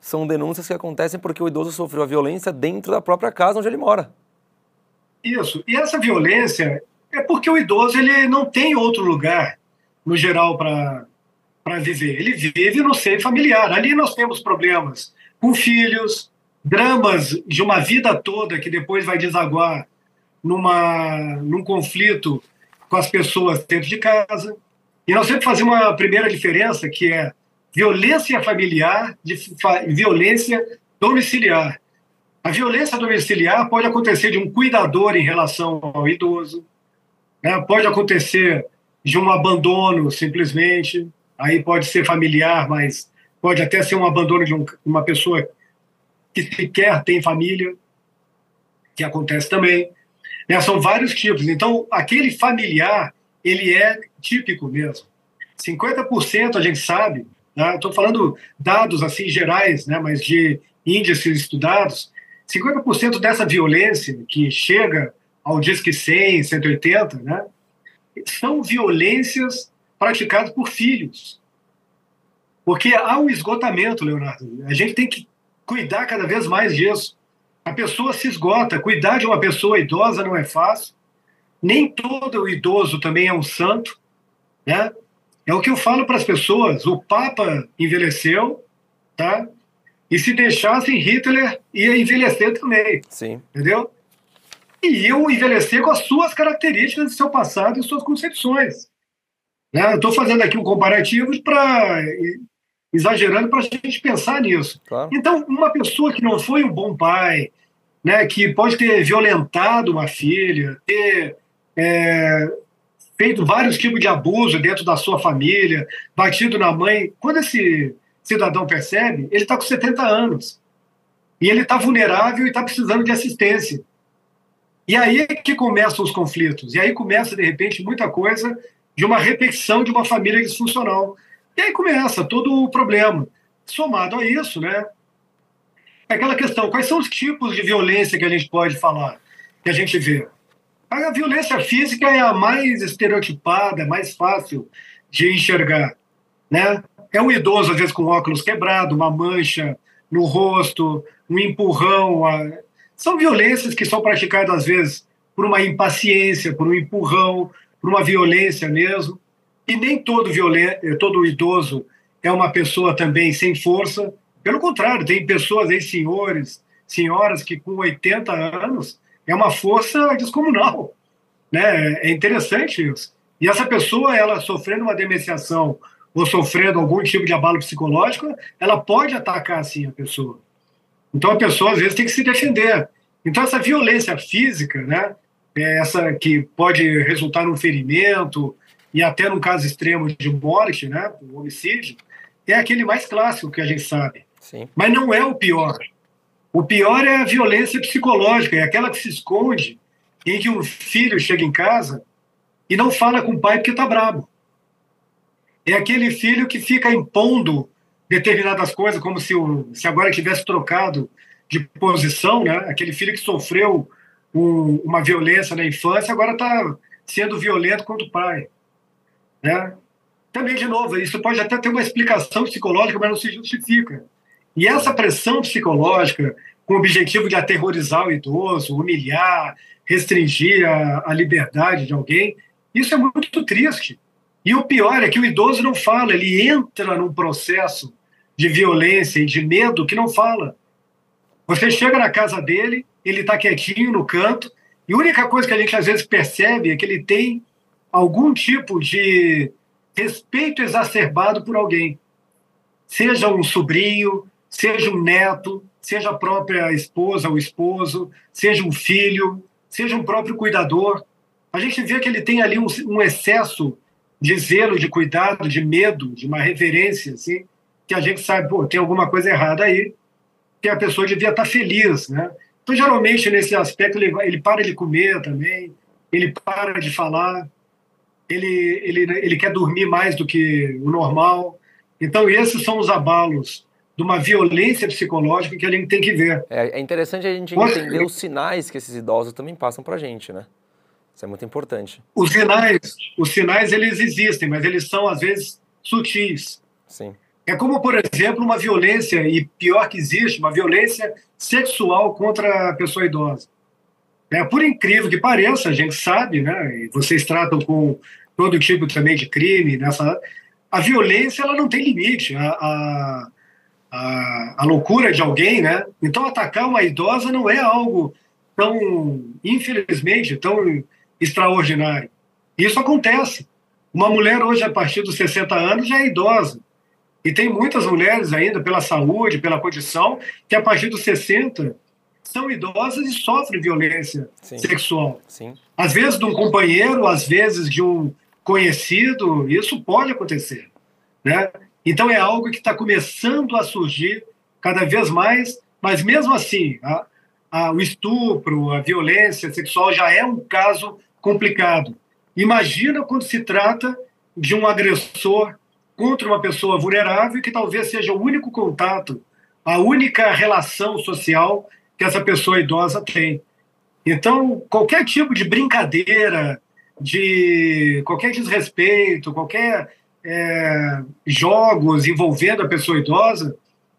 são denúncias que acontecem porque o idoso sofreu a violência dentro da própria casa onde ele mora. Isso. E essa violência é porque o idoso ele não tem outro lugar, no geral, para viver. Ele vive no seio familiar. Ali nós temos problemas com filhos, dramas de uma vida toda que depois vai desaguar numa, num conflito com as pessoas dentro de casa. E nós que fazer uma primeira diferença, que é violência familiar de fa violência domiciliar. A violência domiciliar pode acontecer de um cuidador em relação ao idoso, né? pode acontecer de um abandono simplesmente, aí pode ser familiar, mas pode até ser um abandono de um, uma pessoa que sequer tem família, que acontece também. Né? São vários tipos. Então, aquele familiar, ele é típico mesmo. 50% a gente sabe, né? estou falando dados assim gerais, né? mas de índices estudados, 50% dessa violência que chega ao Disque 100, 180, né? são violências praticadas por filhos. Porque há um esgotamento, Leonardo. A gente tem que cuidar cada vez mais disso. A pessoa se esgota. Cuidar de uma pessoa idosa não é fácil. Nem todo idoso também é um santo. Né? É o que eu falo para as pessoas. O Papa envelheceu, tá? E se deixassem, Hitler ia envelhecer também. Sim. Entendeu? E iam envelhecer com as suas características de seu passado e suas concepções. Né? Estou fazendo aqui um comparativo para exagerando para a gente pensar nisso. Claro. Então, uma pessoa que não foi um bom pai, né, que pode ter violentado uma filha, ter é, feito vários tipos de abuso dentro da sua família, batido na mãe, quando esse, cidadão percebe, ele está com 70 anos. E ele está vulnerável e está precisando de assistência. E aí é que começam os conflitos. E aí começa, de repente, muita coisa de uma repetição de uma família disfuncional. E aí começa todo o problema. Somado a isso, né? É aquela questão: quais são os tipos de violência que a gente pode falar, que a gente vê? A violência física é a mais estereotipada, mais fácil de enxergar, né? É um idoso, às vezes, com óculos quebrado, uma mancha no rosto, um empurrão. A... São violências que são praticadas, às vezes, por uma impaciência, por um empurrão, por uma violência mesmo. E nem todo, violen... todo idoso é uma pessoa também sem força. Pelo contrário, tem pessoas aí, senhores, senhoras, que com 80 anos é uma força descomunal. Né? É interessante isso. E essa pessoa, ela sofrendo uma demenciação ou sofrendo algum tipo de abalo psicológico, ela pode atacar assim a pessoa. Então a pessoa às vezes tem que se defender. Então essa violência física, né, é essa que pode resultar num ferimento e até num caso extremo de morte, né, um homicídio, é aquele mais clássico que a gente sabe. Sim. Mas não é o pior. O pior é a violência psicológica, é aquela que se esconde em que um filho chega em casa e não fala com o pai porque está brabo. É aquele filho que fica impondo determinadas coisas, como se, o, se agora tivesse trocado de posição, né? Aquele filho que sofreu um, uma violência na infância agora está sendo violento contra o pai, né? Também, de novo, isso pode até ter uma explicação psicológica, mas não se justifica. E essa pressão psicológica, com o objetivo de aterrorizar o idoso, humilhar, restringir a, a liberdade de alguém, isso é muito triste. E o pior é que o idoso não fala, ele entra num processo de violência e de medo que não fala. Você chega na casa dele, ele está quietinho no canto, e a única coisa que a gente às vezes percebe é que ele tem algum tipo de respeito exacerbado por alguém. Seja um sobrinho, seja um neto, seja a própria esposa ou esposo, seja um filho, seja um próprio cuidador. A gente vê que ele tem ali um, um excesso de zelo, de cuidado, de medo, de uma reverência, assim, que a gente sabe, pô, tem alguma coisa errada aí, que a pessoa devia estar feliz, né? Então, geralmente, nesse aspecto, ele, ele para de comer também, ele para de falar, ele, ele, ele quer dormir mais do que o normal. Então, esses são os abalos de uma violência psicológica que a gente tem que ver. É, é interessante a gente entender os sinais que esses idosos também passam para a gente, né? Isso é muito importante. Os sinais, os sinais eles existem, mas eles são às vezes sutis. Sim. É como, por exemplo, uma violência, e pior que existe, uma violência sexual contra a pessoa idosa. É, por incrível que pareça, a gente sabe, né, vocês tratam com todo tipo também de crime, nessa, a violência ela não tem limite. A, a, a, a loucura de alguém, né? Então, atacar uma idosa não é algo tão, infelizmente, tão extraordinário. Isso acontece. Uma mulher hoje, a partir dos 60 anos, já é idosa. E tem muitas mulheres ainda, pela saúde, pela condição, que a partir dos 60 são idosas e sofrem violência Sim. sexual. Sim. Às vezes de um companheiro, às vezes de um conhecido, isso pode acontecer. Né? Então é algo que está começando a surgir cada vez mais, mas mesmo assim, a, a, o estupro, a violência sexual já é um caso complicado. Imagina quando se trata de um agressor contra uma pessoa vulnerável que talvez seja o único contato, a única relação social que essa pessoa idosa tem. Então, qualquer tipo de brincadeira, de qualquer desrespeito, qualquer é, jogos envolvendo a pessoa idosa,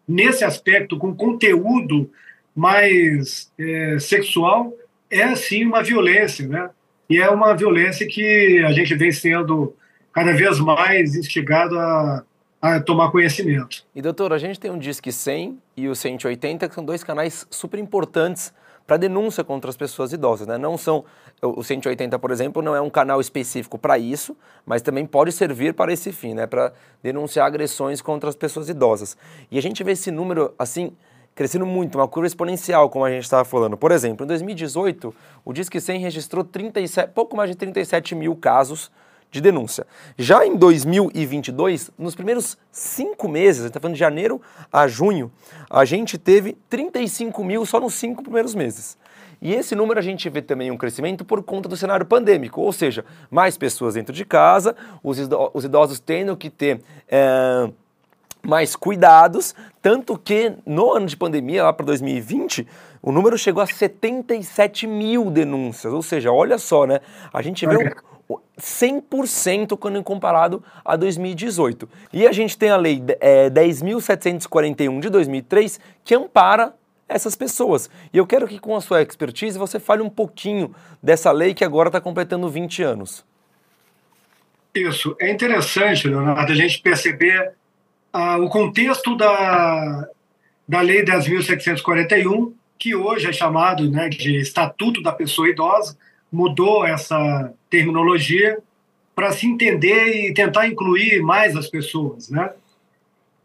nesse aspecto, com conteúdo mais é, sexual, é sim uma violência, né? E é uma violência que a gente vem sendo cada vez mais instigado a, a tomar conhecimento. E doutor, a gente tem um Disque 100 e o 180, que são dois canais super importantes para denúncia contra as pessoas idosas, né? Não são o 180, por exemplo, não é um canal específico para isso, mas também pode servir para esse fim, né? Para denunciar agressões contra as pessoas idosas. E a gente vê esse número assim crescendo muito, uma curva exponencial, como a gente estava falando. Por exemplo, em 2018, o Disque 100 registrou 37, pouco mais de 37 mil casos de denúncia. Já em 2022, nos primeiros cinco meses, a gente está falando de janeiro a junho, a gente teve 35 mil só nos cinco primeiros meses. E esse número a gente vê também um crescimento por conta do cenário pandêmico, ou seja, mais pessoas dentro de casa, os idosos tendo que ter. É, mais cuidados, tanto que no ano de pandemia, lá para 2020, o número chegou a 77 mil denúncias, ou seja, olha só, né? A gente vê um 100% quando comparado a 2018. E a gente tem a lei é, 10.741 de 2003 que ampara essas pessoas. E eu quero que com a sua expertise você fale um pouquinho dessa lei que agora está completando 20 anos. Isso. É interessante, Leonardo, a gente perceber ah, o contexto da, da Lei 10.741, que hoje é chamado né, de Estatuto da Pessoa Idosa, mudou essa terminologia para se entender e tentar incluir mais as pessoas, né?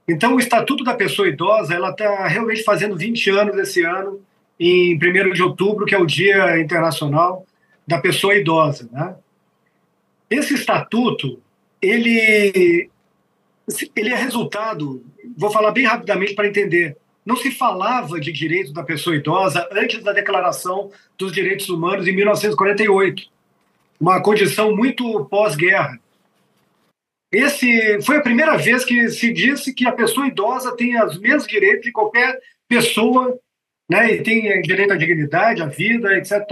Então, o Estatuto da Pessoa Idosa, ela está realmente fazendo 20 anos esse ano, em 1 de outubro, que é o Dia Internacional da Pessoa Idosa, né? Esse estatuto, ele ele é resultado, vou falar bem rapidamente para entender. Não se falava de direito da pessoa idosa antes da Declaração dos Direitos Humanos em 1948, uma condição muito pós-guerra. Esse foi a primeira vez que se disse que a pessoa idosa tem os mesmos direitos de qualquer pessoa, né, e tem direito à dignidade, à vida, etc.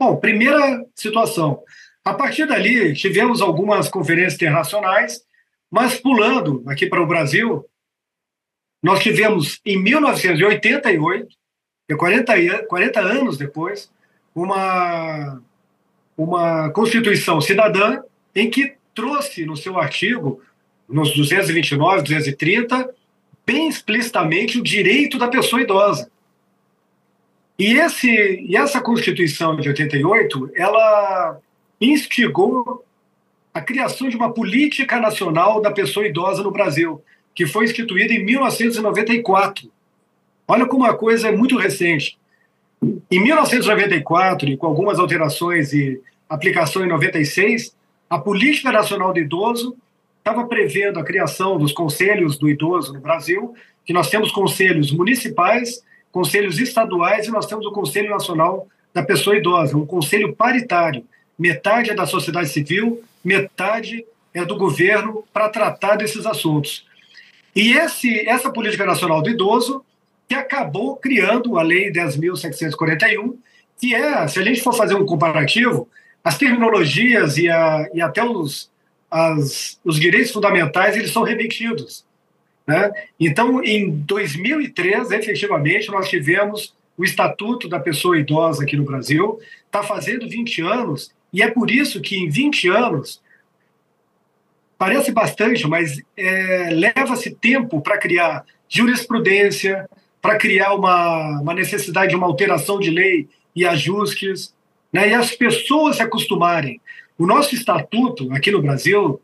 Bom, primeira situação. A partir dali, tivemos algumas conferências internacionais mas pulando aqui para o Brasil, nós tivemos em 1988, 40, 40 anos depois, uma, uma Constituição cidadã em que trouxe no seu artigo, nos 229, 230, bem explicitamente o direito da pessoa idosa. E, esse, e essa Constituição de 88, ela instigou a criação de uma política nacional da pessoa idosa no Brasil, que foi instituída em 1994. Olha como a coisa é muito recente. Em 1994, e com algumas alterações e aplicação em 96, a Política Nacional do Idoso estava prevendo a criação dos conselhos do idoso no Brasil, que nós temos conselhos municipais, conselhos estaduais e nós temos o Conselho Nacional da Pessoa Idosa, um conselho paritário. Metade é da sociedade civil, metade é do governo para tratar desses assuntos. E esse, essa política nacional do idoso que acabou criando a Lei 10.741, que é, se a gente for fazer um comparativo, as terminologias e, a, e até os, as, os direitos fundamentais eles são repetidos. Né? Então, em 2003, efetivamente, nós tivemos o Estatuto da Pessoa Idosa aqui no Brasil, está fazendo 20 anos, e é por isso que em 20 anos, parece bastante, mas é, leva-se tempo para criar jurisprudência, para criar uma, uma necessidade de uma alteração de lei e ajustes, né, e as pessoas se acostumarem. O nosso estatuto aqui no Brasil,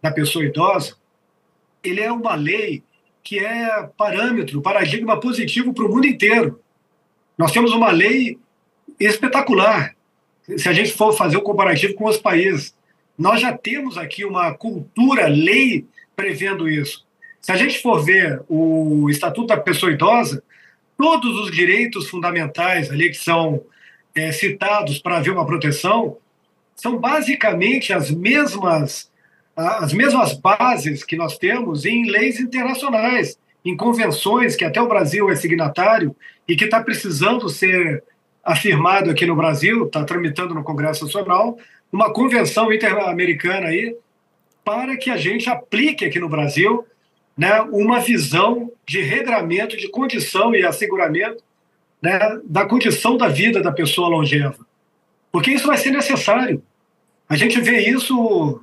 da pessoa idosa, ele é uma lei que é parâmetro, paradigma positivo para o mundo inteiro. Nós temos uma lei espetacular, se a gente for fazer o um comparativo com os países, nós já temos aqui uma cultura, lei prevendo isso. Se a gente for ver o Estatuto da Pessoa Idosa, todos os direitos fundamentais ali que são é, citados para haver uma proteção são basicamente as mesmas as mesmas bases que nós temos em leis internacionais, em convenções que até o Brasil é signatário e que está precisando ser afirmado aqui no Brasil, está tramitando no Congresso Nacional, uma convenção interamericana aí para que a gente aplique aqui no Brasil né, uma visão de regramento, de condição e asseguramento né, da condição da vida da pessoa longeva. Porque isso vai ser necessário. A gente vê isso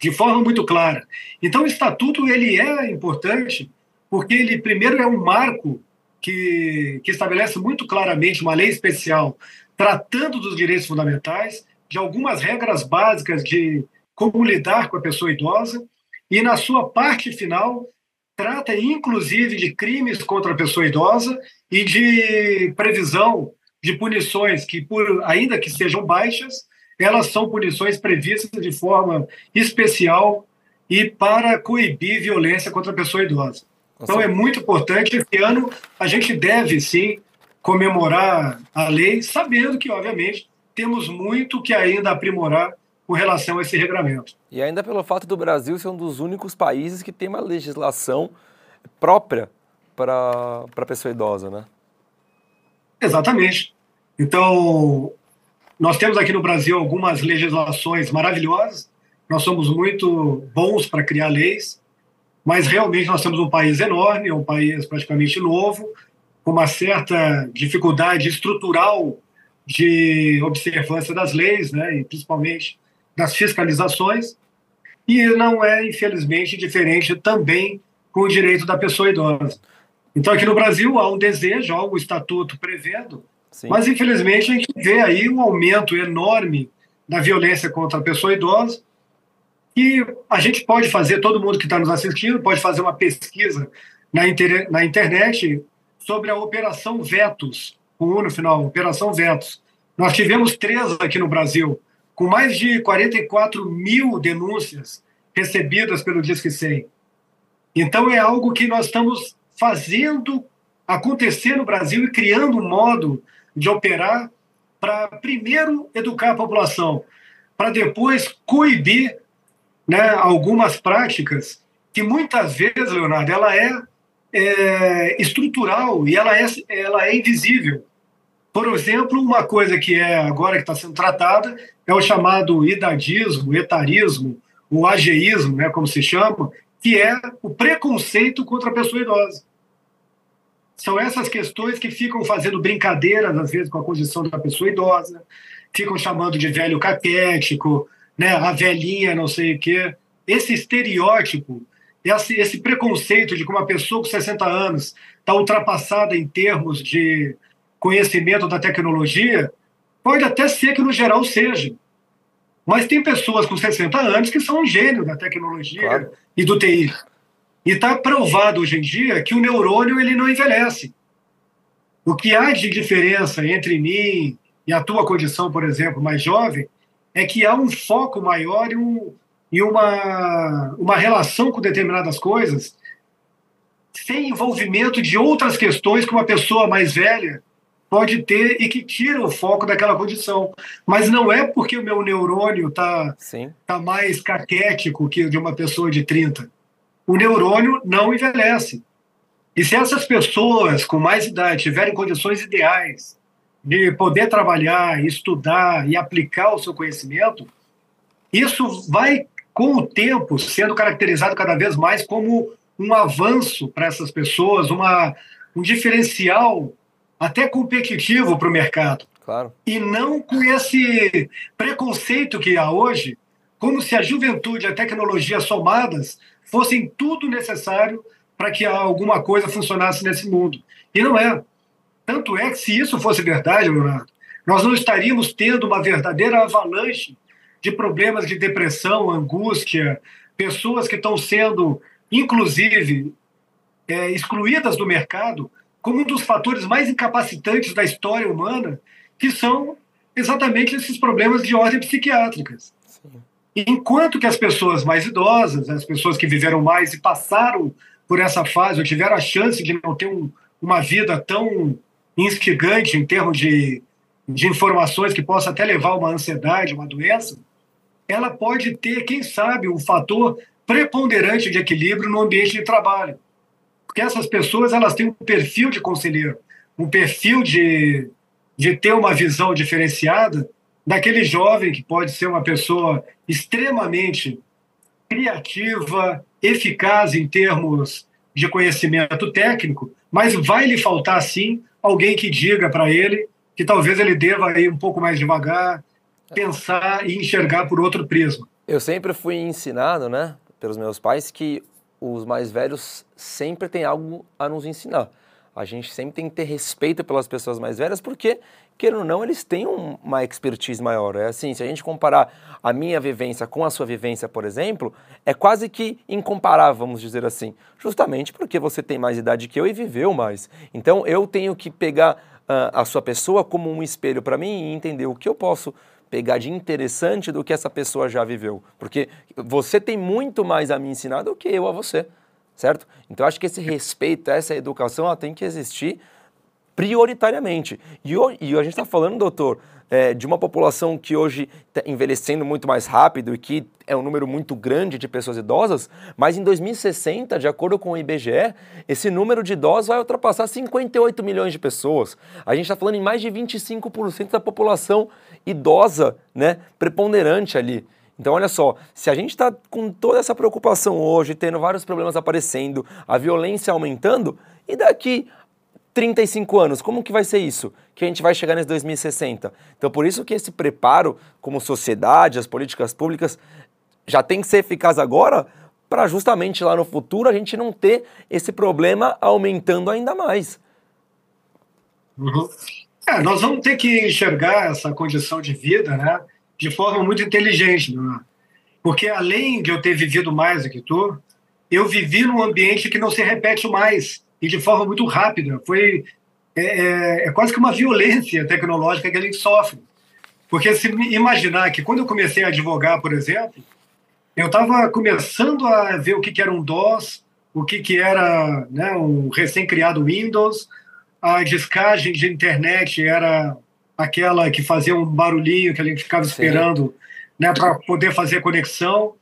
de forma muito clara. Então, o Estatuto ele é importante porque ele, primeiro, é um marco que, que estabelece muito claramente uma lei especial tratando dos direitos fundamentais, de algumas regras básicas de como lidar com a pessoa idosa, e na sua parte final trata inclusive de crimes contra a pessoa idosa e de previsão de punições que, por ainda que sejam baixas, elas são punições previstas de forma especial e para coibir violência contra a pessoa idosa. Então é muito importante. Esse ano a gente deve sim comemorar a lei, sabendo que, obviamente, temos muito que ainda aprimorar com relação a esse regramento. E ainda pelo fato do Brasil ser um dos únicos países que tem uma legislação própria para a pessoa idosa, né? Exatamente. Então, nós temos aqui no Brasil algumas legislações maravilhosas, nós somos muito bons para criar leis, mas realmente nós temos um país enorme, um país praticamente novo, com uma certa dificuldade estrutural de observância das leis, né, e principalmente das fiscalizações, e não é, infelizmente, diferente também com o direito da pessoa idosa. Então, aqui no Brasil, há um desejo, há um estatuto prevendo, Sim. mas, infelizmente, a gente vê aí um aumento enorme da violência contra a pessoa idosa, e a gente pode fazer, todo mundo que está nos assistindo, pode fazer uma pesquisa na, inter, na internet sobre a Operação Vetos, com o no final, Operação Vetos. Nós tivemos três aqui no Brasil, com mais de 44 mil denúncias recebidas pelo Disque 100. Então é algo que nós estamos fazendo acontecer no Brasil e criando um modo de operar para primeiro educar a população, para depois coibir né, algumas práticas que muitas vezes, Leonardo, ela é, é estrutural e ela é, ela é invisível. Por exemplo, uma coisa que é agora que está sendo tratada é o chamado idadismo, etarismo, o ageísmo, né, como se chama, que é o preconceito contra a pessoa idosa. São essas questões que ficam fazendo brincadeiras, às vezes, com a condição da pessoa idosa, ficam chamando de velho caquético, né, a velhinha, não sei o quê. Esse estereótipo, esse, esse preconceito de que uma pessoa com 60 anos está ultrapassada em termos de conhecimento da tecnologia, pode até ser que no geral seja. Mas tem pessoas com 60 anos que são um gênio da tecnologia claro. e do TI. E está provado hoje em dia que o neurônio ele não envelhece. O que há de diferença entre mim e a tua condição, por exemplo, mais jovem, é que há um foco maior e, um, e uma, uma relação com determinadas coisas sem envolvimento de outras questões que uma pessoa mais velha pode ter e que tira o foco daquela condição. Mas não é porque o meu neurônio está tá mais caquético que de uma pessoa de 30. O neurônio não envelhece. E se essas pessoas com mais idade tiverem condições ideais de poder trabalhar, estudar e aplicar o seu conhecimento, isso vai, com o tempo, sendo caracterizado cada vez mais como um avanço para essas pessoas, uma, um diferencial até competitivo para o mercado. Claro. E não com esse preconceito que há hoje, como se a juventude e a tecnologia somadas fossem tudo necessário para que alguma coisa funcionasse nesse mundo. E não é. Tanto é que, se isso fosse verdade, Leonardo, nós não estaríamos tendo uma verdadeira avalanche de problemas de depressão, angústia, pessoas que estão sendo, inclusive, é, excluídas do mercado como um dos fatores mais incapacitantes da história humana, que são exatamente esses problemas de ordem psiquiátricas. Sim. Enquanto que as pessoas mais idosas, as pessoas que viveram mais e passaram por essa fase, ou tiveram a chance de não ter um, uma vida tão instigante em termos de, de informações que possa até levar a uma ansiedade, uma doença, ela pode ter, quem sabe, um fator preponderante de equilíbrio no ambiente de trabalho. Porque essas pessoas elas têm um perfil de conselheiro, um perfil de, de ter uma visão diferenciada daquele jovem que pode ser uma pessoa extremamente criativa, eficaz em termos de conhecimento técnico, mas vai lhe faltar sim alguém que diga para ele que talvez ele deva ir um pouco mais devagar, pensar e enxergar por outro prisma. Eu sempre fui ensinado, né, pelos meus pais, que os mais velhos sempre têm algo a nos ensinar. A gente sempre tem que ter respeito pelas pessoas mais velhas, porque, querendo ou não, eles têm uma expertise maior. É assim, se a gente comparar a minha vivência com a sua vivência, por exemplo, é quase que incomparável, vamos dizer assim. Justamente porque você tem mais idade que eu e viveu mais. Então, eu tenho que pegar uh, a sua pessoa como um espelho para mim e entender o que eu posso pegar de interessante do que essa pessoa já viveu. Porque você tem muito mais a me ensinar do que eu a você, certo? Então acho que esse respeito, essa educação, ela tem que existir prioritariamente. E, e a gente está falando, doutor, é, de uma população que hoje está envelhecendo muito mais rápido e que é um número muito grande de pessoas idosas, mas em 2060, de acordo com o IBGE, esse número de idosos vai ultrapassar 58 milhões de pessoas. A gente está falando em mais de 25% da população idosa, né, preponderante ali. Então, olha só, se a gente está com toda essa preocupação hoje, tendo vários problemas aparecendo, a violência aumentando, e daqui 35 anos, como que vai ser isso? Que a gente vai chegar nesse 2060. Então, por isso que esse preparo como sociedade, as políticas públicas, já tem que ser eficaz agora para justamente lá no futuro a gente não ter esse problema aumentando ainda mais. Uhum. É, nós vamos ter que enxergar essa condição de vida né, de forma muito inteligente. Né? Porque além de eu ter vivido mais do que tu, eu vivi num ambiente que não se repete mais e de forma muito rápida. Foi é, é, é, quase que uma violência tecnológica que a gente sofre. Porque se imaginar que quando eu comecei a advogar, por exemplo, eu estava começando a ver o que, que era um DOS, o que, que era né, um recém-criado Windows, a discagem de internet era aquela que fazia um barulhinho que a gente ficava Sim. esperando né, para poder fazer conexão.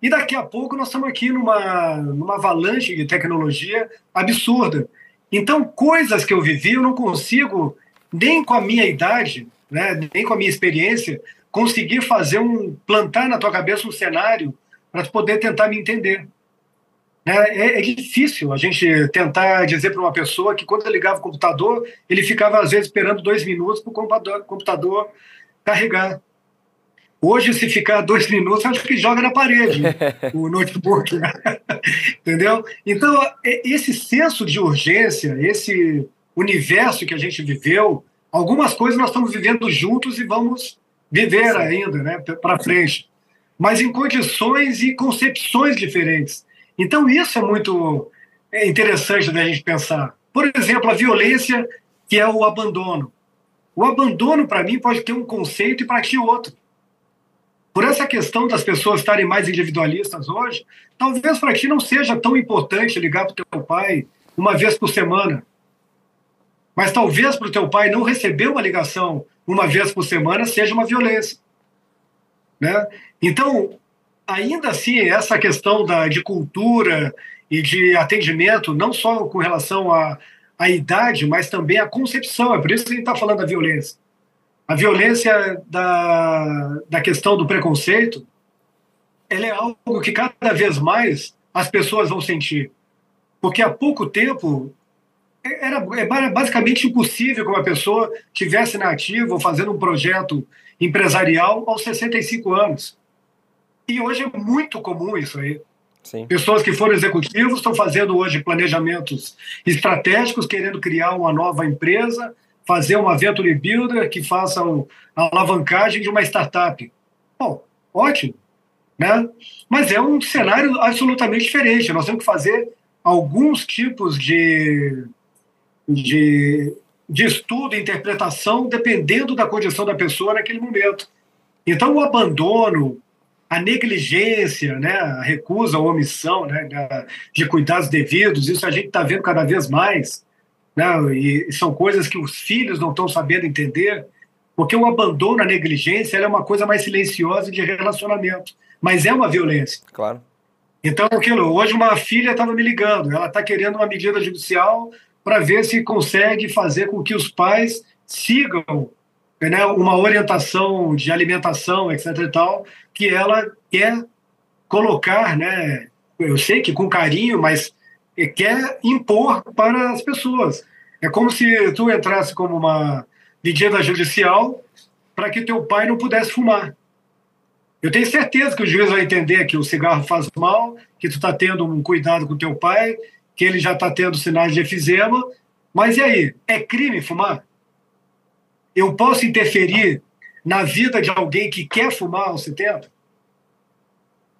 E daqui a pouco nós estamos aqui numa, numa avalanche de tecnologia absurda. Então, coisas que eu vivi, eu não consigo, nem com a minha idade, né, nem com a minha experiência, conseguir fazer um. plantar na tua cabeça um cenário para poder tentar me entender. Né, é, é, difícil a gente tentar dizer para uma pessoa que quando ligava o computador, ele ficava às vezes esperando dois minutos para o computador, computador carregar. Hoje, se ficar dois minutos, acho que joga na parede o notebook. Entendeu? Então, é, esse senso de urgência, esse universo que a gente viveu, algumas coisas nós estamos vivendo juntos e vamos viver ainda né, para frente. Mas em condições e concepções diferentes. Então, isso é muito é interessante da gente pensar. Por exemplo, a violência, que é o abandono. O abandono, para mim, pode ter um conceito e para ti outro. Por essa questão das pessoas estarem mais individualistas hoje, talvez para ti não seja tão importante ligar para o teu pai uma vez por semana. Mas talvez para o teu pai não receber uma ligação uma vez por semana seja uma violência. Né? Então, ainda assim, essa questão da, de cultura e de atendimento, não só com relação à, à idade, mas também à concepção, é por isso que a gente está falando da violência. A violência da, da questão do preconceito, ela é algo que cada vez mais as pessoas vão sentir. Porque há pouco tempo era é basicamente impossível que uma pessoa tivesse na ativa ou fazendo um projeto empresarial aos 65 anos. E hoje é muito comum isso aí. Sim. Pessoas que foram executivos estão fazendo hoje planejamentos estratégicos, querendo criar uma nova empresa, fazer uma venture builder que faça a alavancagem de uma startup. Bom, ótimo, né? Mas é um cenário absolutamente diferente. Nós temos que fazer alguns tipos de, de, de estudo e interpretação dependendo da condição da pessoa naquele momento. Então, o abandono, a negligência, né, a recusa ou omissão né, de cuidados devidos, isso a gente está vendo cada vez mais né? e são coisas que os filhos não estão sabendo entender, porque o abandono, a negligência, é uma coisa mais silenciosa de relacionamento, mas é uma violência. Claro. Então, aquilo, hoje uma filha estava me ligando, ela está querendo uma medida judicial para ver se consegue fazer com que os pais sigam né, uma orientação de alimentação, etc. e tal, que ela quer colocar, né? Eu sei que com carinho, mas quer impor para as pessoas. É como se tu entrasse como uma medida judicial para que teu pai não pudesse fumar. Eu tenho certeza que o juiz vai entender que o cigarro faz mal, que tu está tendo um cuidado com teu pai, que ele já está tendo sinais de efizema. Mas e aí? É crime fumar? Eu posso interferir na vida de alguém que quer fumar aos 70?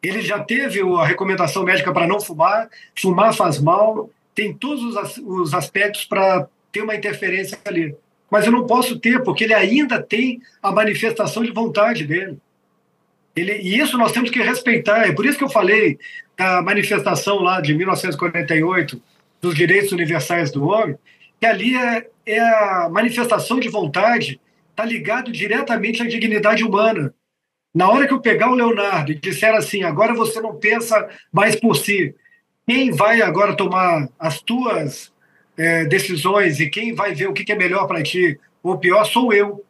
ele já teve a recomendação médica para não fumar, fumar faz mal, tem todos os, aspectos para ter uma interferência ali. mas eu não posso ter, porque ele ainda tem a manifestação de vontade dele. Ele, e isso nós temos que respeitar. É por isso que eu falei da manifestação lá de 1948 dos direitos universais do homem, que ali é, é a manifestação de vontade, está ligado diretamente à dignidade humana. Na hora que eu pegar o Leonardo e disser assim, agora você não pensa mais por si, quem vai agora tomar as tuas é, decisões e quem vai ver o que é melhor para ti ou pior sou eu.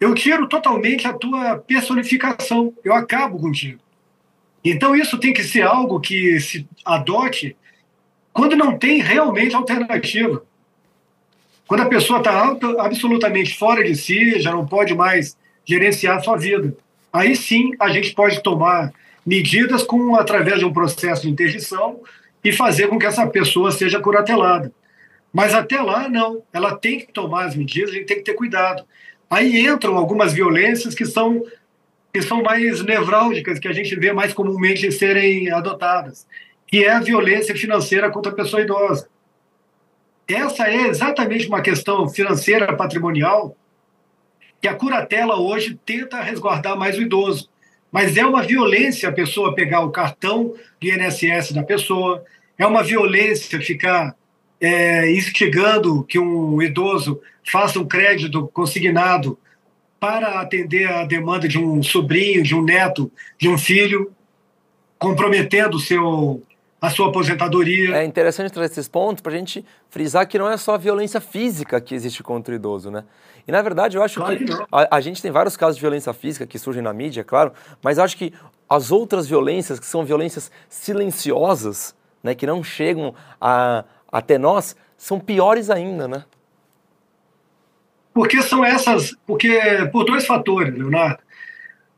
Eu tiro totalmente a tua personificação, eu acabo contigo. Então isso tem que ser algo que se adote quando não tem realmente alternativa. Quando a pessoa está absolutamente fora de si, já não pode mais gerenciar a sua vida. Aí sim a gente pode tomar medidas com através de um processo de interdição e fazer com que essa pessoa seja curatelada. Mas até lá, não. Ela tem que tomar as medidas, a gente tem que ter cuidado. Aí entram algumas violências que são, que são mais nevrálgicas, que a gente vê mais comumente serem adotadas, que é a violência financeira contra a pessoa idosa. Essa é exatamente uma questão financeira patrimonial que a curatela hoje tenta resguardar mais o idoso. Mas é uma violência a pessoa pegar o cartão de INSS da pessoa, é uma violência ficar é, instigando que um idoso faça um crédito consignado para atender a demanda de um sobrinho, de um neto, de um filho, comprometendo o seu a sua aposentadoria. É interessante trazer esses pontos para a gente frisar que não é só a violência física que existe contra o idoso, né? E na verdade eu acho claro que, que a, a, gente tem vários casos de violência física que surgem na mídia, é claro, mas acho que as outras violências, que são violências silenciosas, né, que não chegam a, até nós, são piores ainda, né? Porque são essas, porque por dois fatores, Leonardo.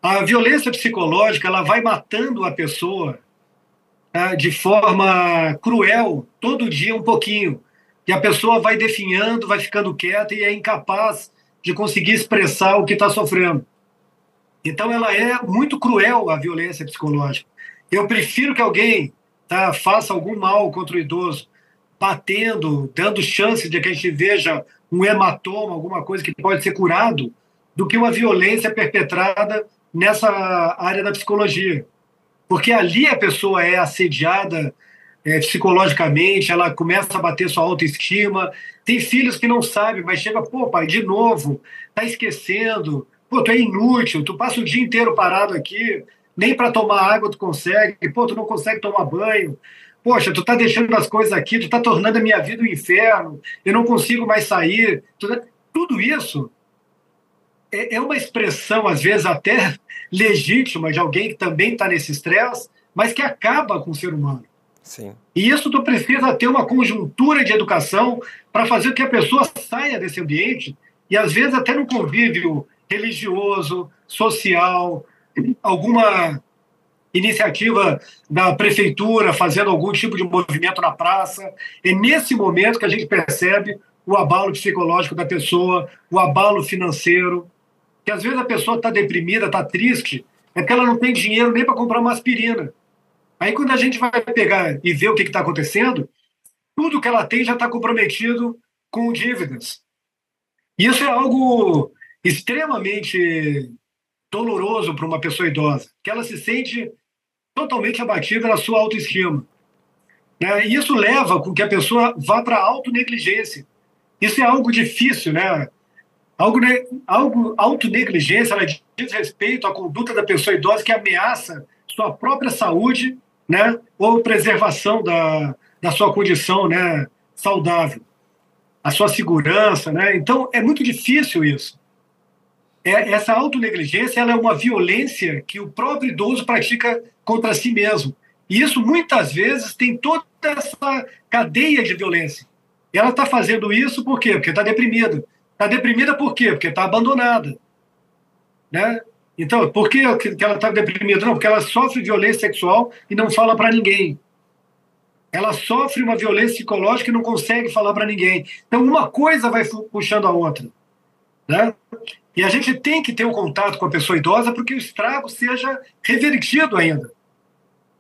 A violência psicológica ela vai matando a pessoa de forma cruel, todo dia um pouquinho. E a pessoa vai definhando, vai ficando quieta e é incapaz de conseguir expressar o que está sofrendo. Então, ela é muito cruel, a violência psicológica. Eu prefiro que alguém tá, faça algum mal contra o idoso, batendo, dando chance de que a gente veja um hematoma, alguma coisa que pode ser curado, do que uma violência perpetrada nessa área da psicologia porque ali a pessoa é assediada é, psicologicamente, ela começa a bater sua autoestima. Tem filhos que não sabem, mas chega, pô, pai, de novo, tá esquecendo, pô, tu é inútil, tu passa o dia inteiro parado aqui, nem para tomar água tu consegue, pô, tu não consegue tomar banho. Poxa, tu tá deixando as coisas aqui, tu tá tornando a minha vida um inferno, eu não consigo mais sair. Tudo isso é, é uma expressão, às vezes, até legítima de alguém que também está nesse estresse, mas que acaba com o ser humano. Sim. E isso tu precisa ter uma conjuntura de educação para fazer com que a pessoa saia desse ambiente e às vezes até no convívio religioso, social, alguma iniciativa da prefeitura fazendo algum tipo de movimento na praça. É nesse momento que a gente percebe o abalo psicológico da pessoa, o abalo financeiro, que às vezes a pessoa está deprimida, está triste, é que ela não tem dinheiro nem para comprar uma aspirina. Aí quando a gente vai pegar e ver o que está acontecendo, tudo que ela tem já está comprometido com dívidas. E isso é algo extremamente doloroso para uma pessoa idosa, que ela se sente totalmente abatida na sua autoestima. Né? E isso leva com que a pessoa vá para a autonegligência. Isso é algo difícil, né? Algo, algo autonegligência, ela diz respeito à conduta da pessoa idosa que ameaça sua própria saúde, né, ou preservação da, da sua condição, né, saudável, a sua segurança, né? Então é muito difícil isso. É, essa autonegligência ela é uma violência que o próprio idoso pratica contra si mesmo. E isso muitas vezes tem toda essa cadeia de violência. Ela está fazendo isso por quê? Porque está deprimida Está deprimida por quê? Porque está abandonada. Né? Então, por que ela está deprimida? Não, porque ela sofre violência sexual e não fala para ninguém. Ela sofre uma violência psicológica e não consegue falar para ninguém. Então, uma coisa vai puxando a outra. Né? E a gente tem que ter um contato com a pessoa idosa para que o estrago seja revertido ainda.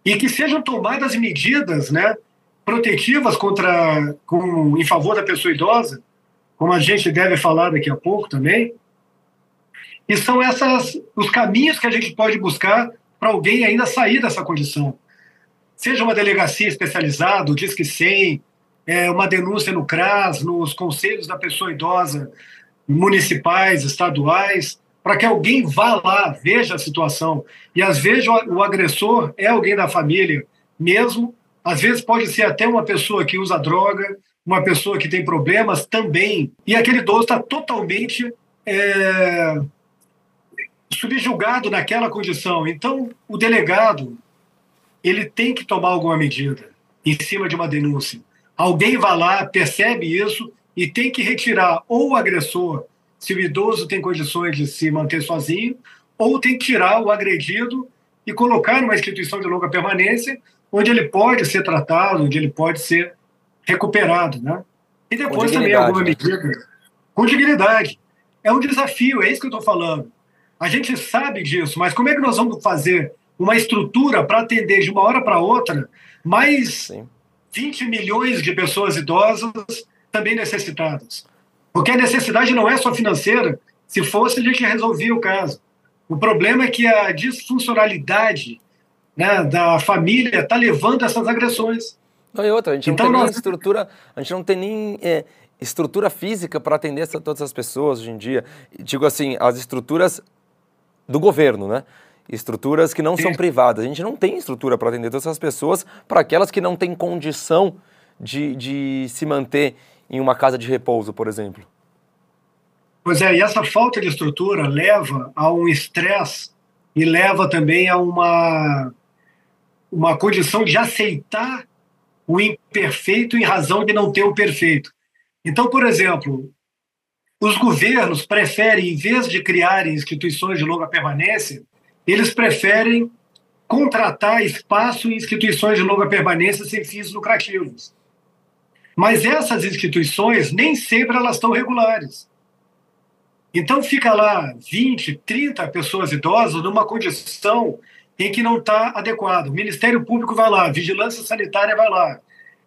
E que sejam tomadas medidas né, protetivas contra, com, em favor da pessoa idosa como a gente deve falar daqui a pouco também. E são essas os caminhos que a gente pode buscar para alguém ainda sair dessa condição. Seja uma delegacia especializada, o Disque 100, é, uma denúncia no CRAS, nos conselhos da pessoa idosa municipais, estaduais, para que alguém vá lá, veja a situação. E às vezes o, agressor é alguém da família mesmo, às vezes pode ser até uma pessoa que usa droga, uma pessoa que tem problemas também. E aquele idoso está totalmente é, subjugado naquela condição. Então, o delegado ele tem que tomar alguma medida em cima de uma denúncia. Alguém vai lá, percebe isso e tem que retirar ou o agressor, se o idoso tem condições de se manter sozinho, ou tem que tirar o agredido e colocar numa instituição de longa permanência, onde ele pode ser tratado, onde ele pode ser recuperado, né? E depois também alguma né? medida com dignidade. É um desafio, é isso que eu estou falando. A gente sabe disso, mas como é que nós vamos fazer uma estrutura para atender de uma hora para outra mais Sim. 20 milhões de pessoas idosas também necessitadas? Porque a necessidade não é só financeira. Se fosse, a gente resolvia o caso. O problema é que a disfuncionalidade né, da família está levando essas agressões. Não, e outra, a gente então, não tem nós... nem estrutura, a gente não tem nem é, estrutura física para atender essa, todas as pessoas hoje em dia. Digo assim, as estruturas do governo, né? Estruturas que não são privadas. A gente não tem estrutura para atender todas essas pessoas, para aquelas que não têm condição de, de se manter em uma casa de repouso, por exemplo. Pois é, e essa falta de estrutura leva a um estresse e leva também a uma, uma condição de aceitar o imperfeito em razão de não ter o perfeito. Então, por exemplo, os governos preferem, em vez de criarem instituições de longa permanência, eles preferem contratar espaço em instituições de longa permanência sem fins lucrativos. Mas essas instituições nem sempre elas estão regulares. Então fica lá 20, 30 pessoas idosas numa condição em que não está adequado. O Ministério Público vai lá, Vigilância Sanitária vai lá.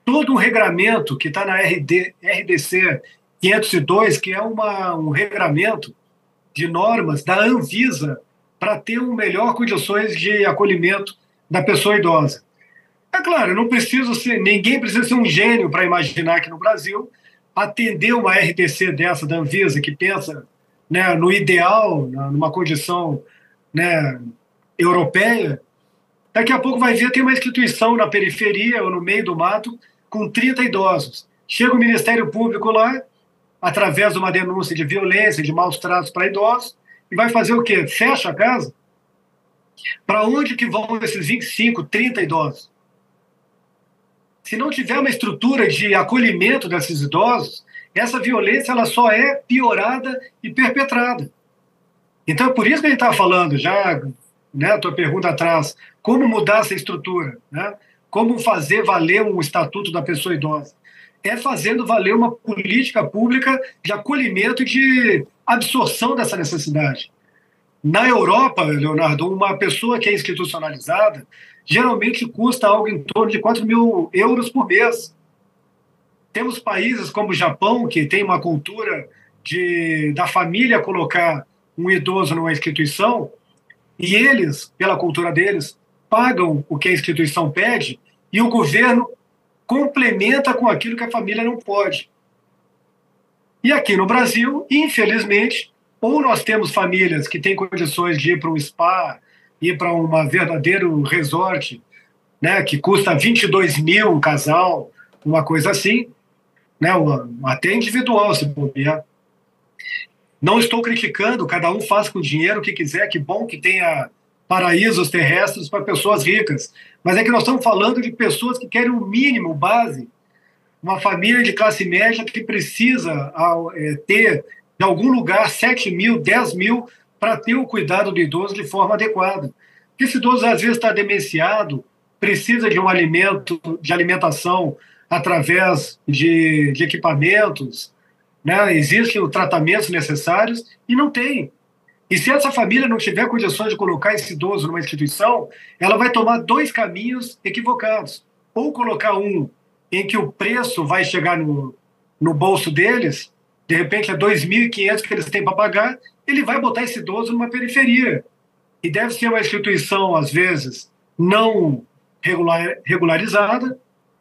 Todo um regramento que está na RD, RDC 502, que é uma, um regramento de normas da Anvisa para ter um melhor condições de acolhimento da pessoa idosa. É claro, não preciso ser, ninguém precisa ser um gênio para imaginar que no Brasil atender uma RDC dessa da Anvisa que pensa né, no ideal, numa condição né, europeia, daqui a pouco vai ver tem uma instituição na periferia ou no meio do mato com 30 idosos. Chega o Ministério Público lá, através de uma denúncia de violência, de maus tratos para idosos, e vai fazer o quê? Fecha a casa? Para onde que vão esses 25, 30 idosos? Se não tiver uma estrutura de acolhimento desses idosos, essa violência ela só é piorada e perpetrada. Então é por isso que a gente está falando, já né, a tua pergunta atrás, como mudar essa estrutura, né? como fazer valer um estatuto da pessoa idosa. É fazendo valer uma política pública de acolhimento e de absorção dessa necessidade. Na Europa, Leonardo, uma pessoa que é institucionalizada geralmente custa algo em torno de 4 mil euros por mês. Temos países como o Japão, que tem uma cultura de, da família colocar um idoso numa instituição, e eles, pela cultura deles, pagam o que a instituição pede e o governo complementa com aquilo que a família não pode. E aqui no Brasil, infelizmente, ou nós temos famílias que têm condições de ir para um spa, ir para um verdadeiro resort, né, que custa 22 mil um casal, uma coisa assim, né, até individual, se bobear. Não estou criticando, cada um faz com dinheiro o que quiser, que bom que tenha paraísos terrestres para pessoas ricas. Mas é que nós estamos falando de pessoas que querem o mínimo, base. Uma família de classe média que precisa é, ter, em algum lugar, 7 mil, 10 mil, para ter o cuidado do idoso de forma adequada. Porque esse idoso, às vezes, está demenciado, precisa de um alimento, de alimentação através de, de equipamentos, né? existem os tratamentos necessários e não tem. E se essa família não tiver condições de colocar esse idoso numa instituição, ela vai tomar dois caminhos equivocados. Ou colocar um em que o preço vai chegar no, no bolso deles, de repente é 2.500 que eles têm para pagar, ele vai botar esse idoso numa periferia. E deve ser uma instituição, às vezes, não regular, regularizada,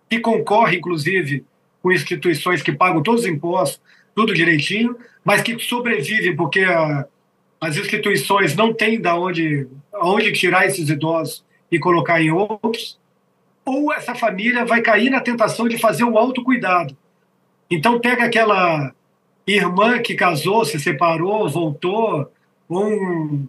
que concorre, inclusive, com instituições que pagam todos os impostos, tudo direitinho, mas que sobrevivem porque a, as instituições não têm da onde, onde tirar esses idosos e colocar em outros, ou essa família vai cair na tentação de fazer o autocuidado. Então pega aquela irmã que casou, se separou, voltou, ou um,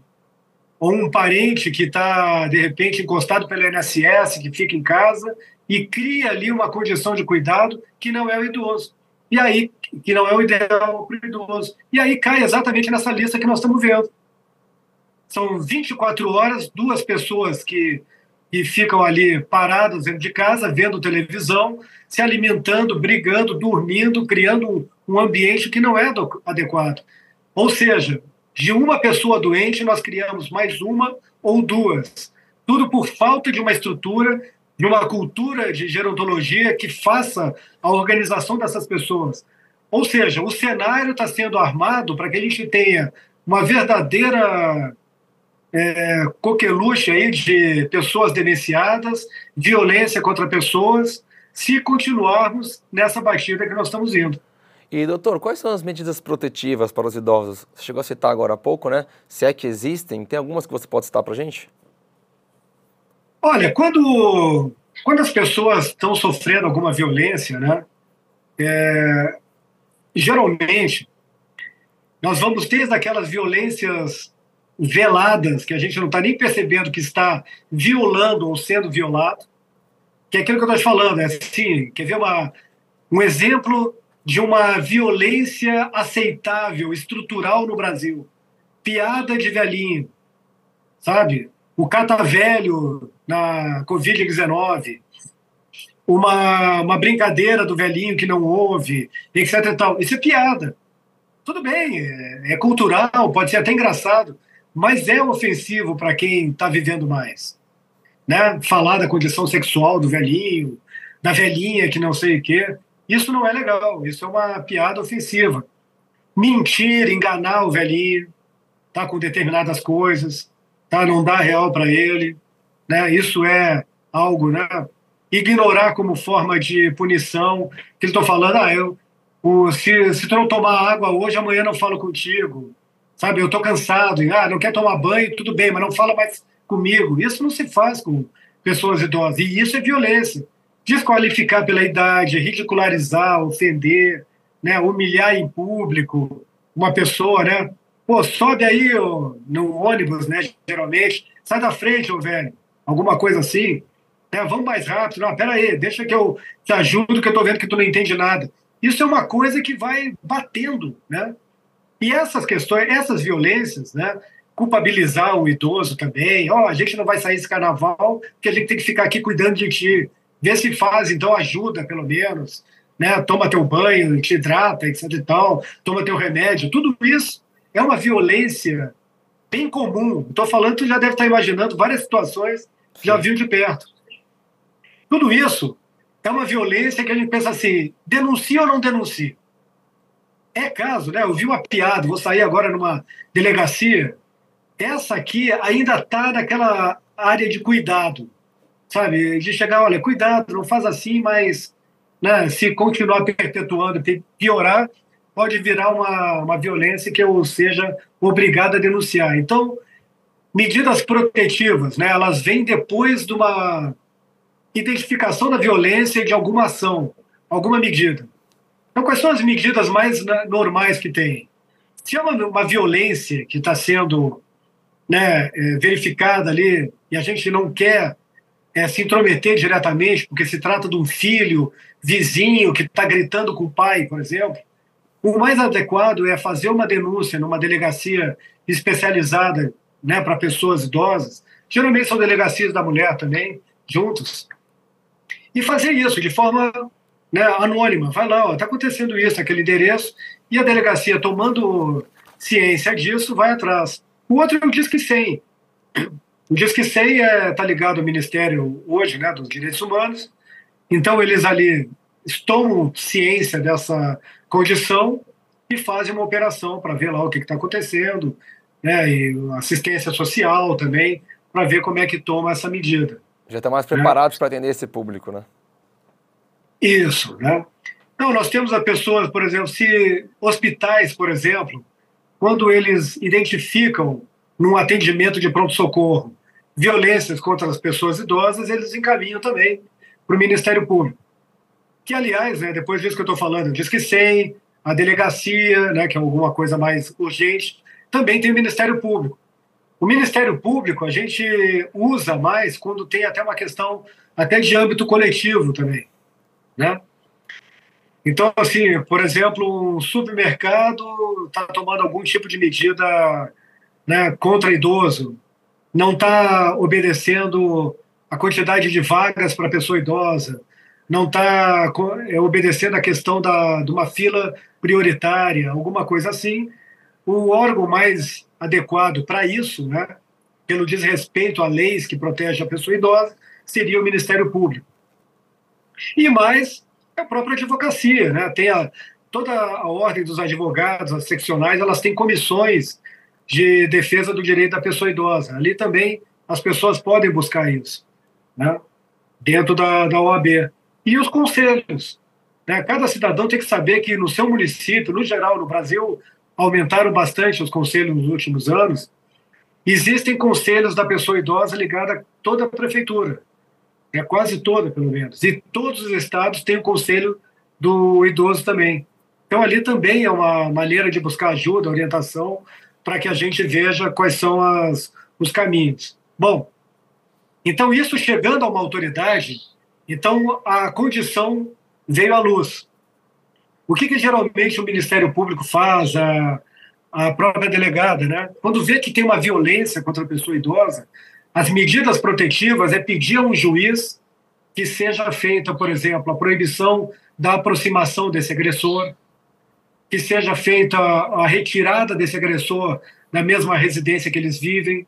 ou um parente que está, de repente, encostado pelo INSS, que fica em casa, e cria ali uma condição de cuidado que não é o idoso. E aí, que não é o ideal para o idoso. E aí cai exatamente nessa lista que nós estamos vendo. São 24 horas, duas pessoas que, que ficam ali paradas dentro de casa, vendo televisão, se alimentando, brigando, dormindo, criando um ambiente que não é adequado. Ou seja, de uma pessoa doente, nós criamos mais uma ou duas. Tudo por falta de uma estrutura de uma cultura de gerontologia que faça a organização dessas pessoas. Ou seja, o cenário está sendo armado para que a gente tenha uma verdadeira é, coqueluche aí de pessoas denunciadas, violência contra pessoas, se continuarmos nessa batida que nós estamos indo. E, doutor, quais são as medidas protetivas para os idosos? Você chegou a citar agora há pouco, né? Se é que existem, tem algumas que você pode citar para a gente? Olha, quando, quando as pessoas estão sofrendo alguma violência, né, é, geralmente nós vamos desde aquelas violências veladas, que a gente não está nem percebendo que está violando ou sendo violado, que é aquilo que eu estou falando, é assim, quer ver uma, um exemplo de uma violência aceitável, estrutural no Brasil? Piada de velhinho, sabe? O catavelho na Covid-19, uma, uma brincadeira do velhinho que não ouve, etc. E tal. Isso é piada. Tudo bem, é, é cultural, pode ser até engraçado, mas é ofensivo para quem está vivendo mais. Né? Falar da condição sexual do velhinho, da velhinha que não sei o quê, isso não é legal, isso é uma piada ofensiva. Mentir, enganar o velhinho, tá com determinadas coisas, tá? não dar real para ele, né? Isso é algo, né? Ignorar como forma de punição, que eles estão falando, ah, eu, o, se, se tu não tomar água hoje, amanhã não falo contigo, sabe? Eu estou cansado, e, ah, não quer tomar banho, tudo bem, mas não fala mais comigo. Isso não se faz com pessoas idosas, e isso é violência. Desqualificar pela idade, ridicularizar, ofender, né? humilhar em público uma pessoa, né? Pô, sobe aí ó, no ônibus, né? Geralmente, sai da frente, ô velho alguma coisa assim. É, vamos mais rápido. Não, pera aí, deixa que eu te ajudo, que eu estou vendo que tu não entende nada. Isso é uma coisa que vai batendo, né? E essas questões, essas violências, né? Culpabilizar o idoso também. Ó, oh, a gente não vai sair esse carnaval, porque a gente tem que ficar aqui cuidando de ti. Vê se faz, então ajuda, pelo menos. Né? Toma teu banho, te hidrata, etc e tal. Toma teu remédio. Tudo isso é uma violência bem comum. Estou falando, tu já deve estar imaginando várias situações já viu de perto. Tudo isso é uma violência que a gente pensa assim: denuncia ou não denuncia? É caso, né? Eu vi uma piada, vou sair agora numa delegacia. Essa aqui ainda está naquela área de cuidado, sabe? De chegar, olha, cuidado, não faz assim, mas né, se continuar perpetuando, piorar, pode virar uma, uma violência que eu seja obrigado a denunciar. Então, medidas protetivas, né? Elas vêm depois de uma identificação da violência e de alguma ação, alguma medida. Então, quais são as medidas mais né, normais que tem? Se é uma, uma violência que está sendo né, é, verificada ali e a gente não quer é, se intrometer diretamente, porque se trata de um filho, vizinho que está gritando com o pai, por exemplo, o mais adequado é fazer uma denúncia numa delegacia especializada né, para pessoas idosas. Geralmente são delegacias da mulher também, juntos. E fazer isso de forma né, anônima. Vai lá, está acontecendo isso, aquele endereço, e a delegacia, tomando ciência disso, vai atrás. O outro é o Disque 100. O Disque 100 está é, tá ligado ao Ministério hoje né, dos Direitos Humanos, então eles ali tomam ciência dessa condição e fazem uma operação para ver lá o que está acontecendo, né, e assistência social também, para ver como é que toma essa medida. Já estão mais preparados né? para atender esse público, né? Isso, né? Não, nós temos a pessoas, por exemplo, se hospitais, por exemplo, quando eles identificam num atendimento de pronto-socorro violências contra as pessoas idosas, eles encaminham também para o Ministério Público. Que, aliás, né, depois disso que eu estou falando, diz que sem a delegacia, né, que é alguma coisa mais urgente, também tem o Ministério Público. O Ministério Público a gente usa mais quando tem até uma questão até de âmbito coletivo também, né? Então, assim, por exemplo, um supermercado está tomando algum tipo de medida né, contra idoso, não está obedecendo a quantidade de vagas para pessoa idosa, não está é, obedecendo a questão da, de uma fila prioritária, alguma coisa assim, o órgão mais adequado para isso, né, pelo desrespeito a leis que protegem a pessoa idosa, seria o Ministério Público. E mais, a própria advocacia, né, tem a, toda a ordem dos advogados, as seccionais, elas têm comissões de defesa do direito da pessoa idosa. Ali também as pessoas podem buscar isso, né, dentro da, da OAB. E os conselhos. Né? Cada cidadão tem que saber que no seu município, no geral, no Brasil, aumentaram bastante os conselhos nos últimos anos. Existem conselhos da pessoa idosa ligada a toda a prefeitura, é quase toda, pelo menos. E todos os estados têm o conselho do idoso também. Então, ali também é uma maneira de buscar ajuda, orientação, para que a gente veja quais são as, os caminhos. Bom, então, isso chegando a uma autoridade, então a condição veio à luz. O que, que geralmente o Ministério Público faz, a, a própria delegada, né? Quando vê que tem uma violência contra a pessoa idosa, as medidas protetivas é pedir a um juiz que seja feita, por exemplo, a proibição da aproximação desse agressor, que seja feita a retirada desse agressor da mesma residência que eles vivem.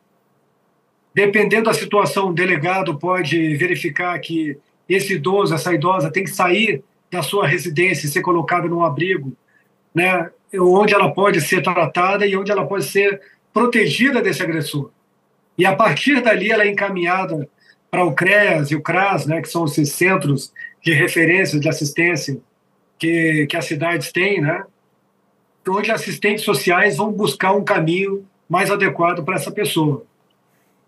Dependendo da situação, o delegado pode verificar que esse idoso, essa idosa, tem que sair da sua residência e ser colocada num abrigo, né, onde ela pode ser tratada e onde ela pode ser protegida desse agressor. E a partir dali ela é encaminhada para o CREAS e o CRAS, né, que são esses centros de referência de assistência que, que as cidades têm, né, onde assistentes sociais vão buscar um caminho mais adequado para essa pessoa.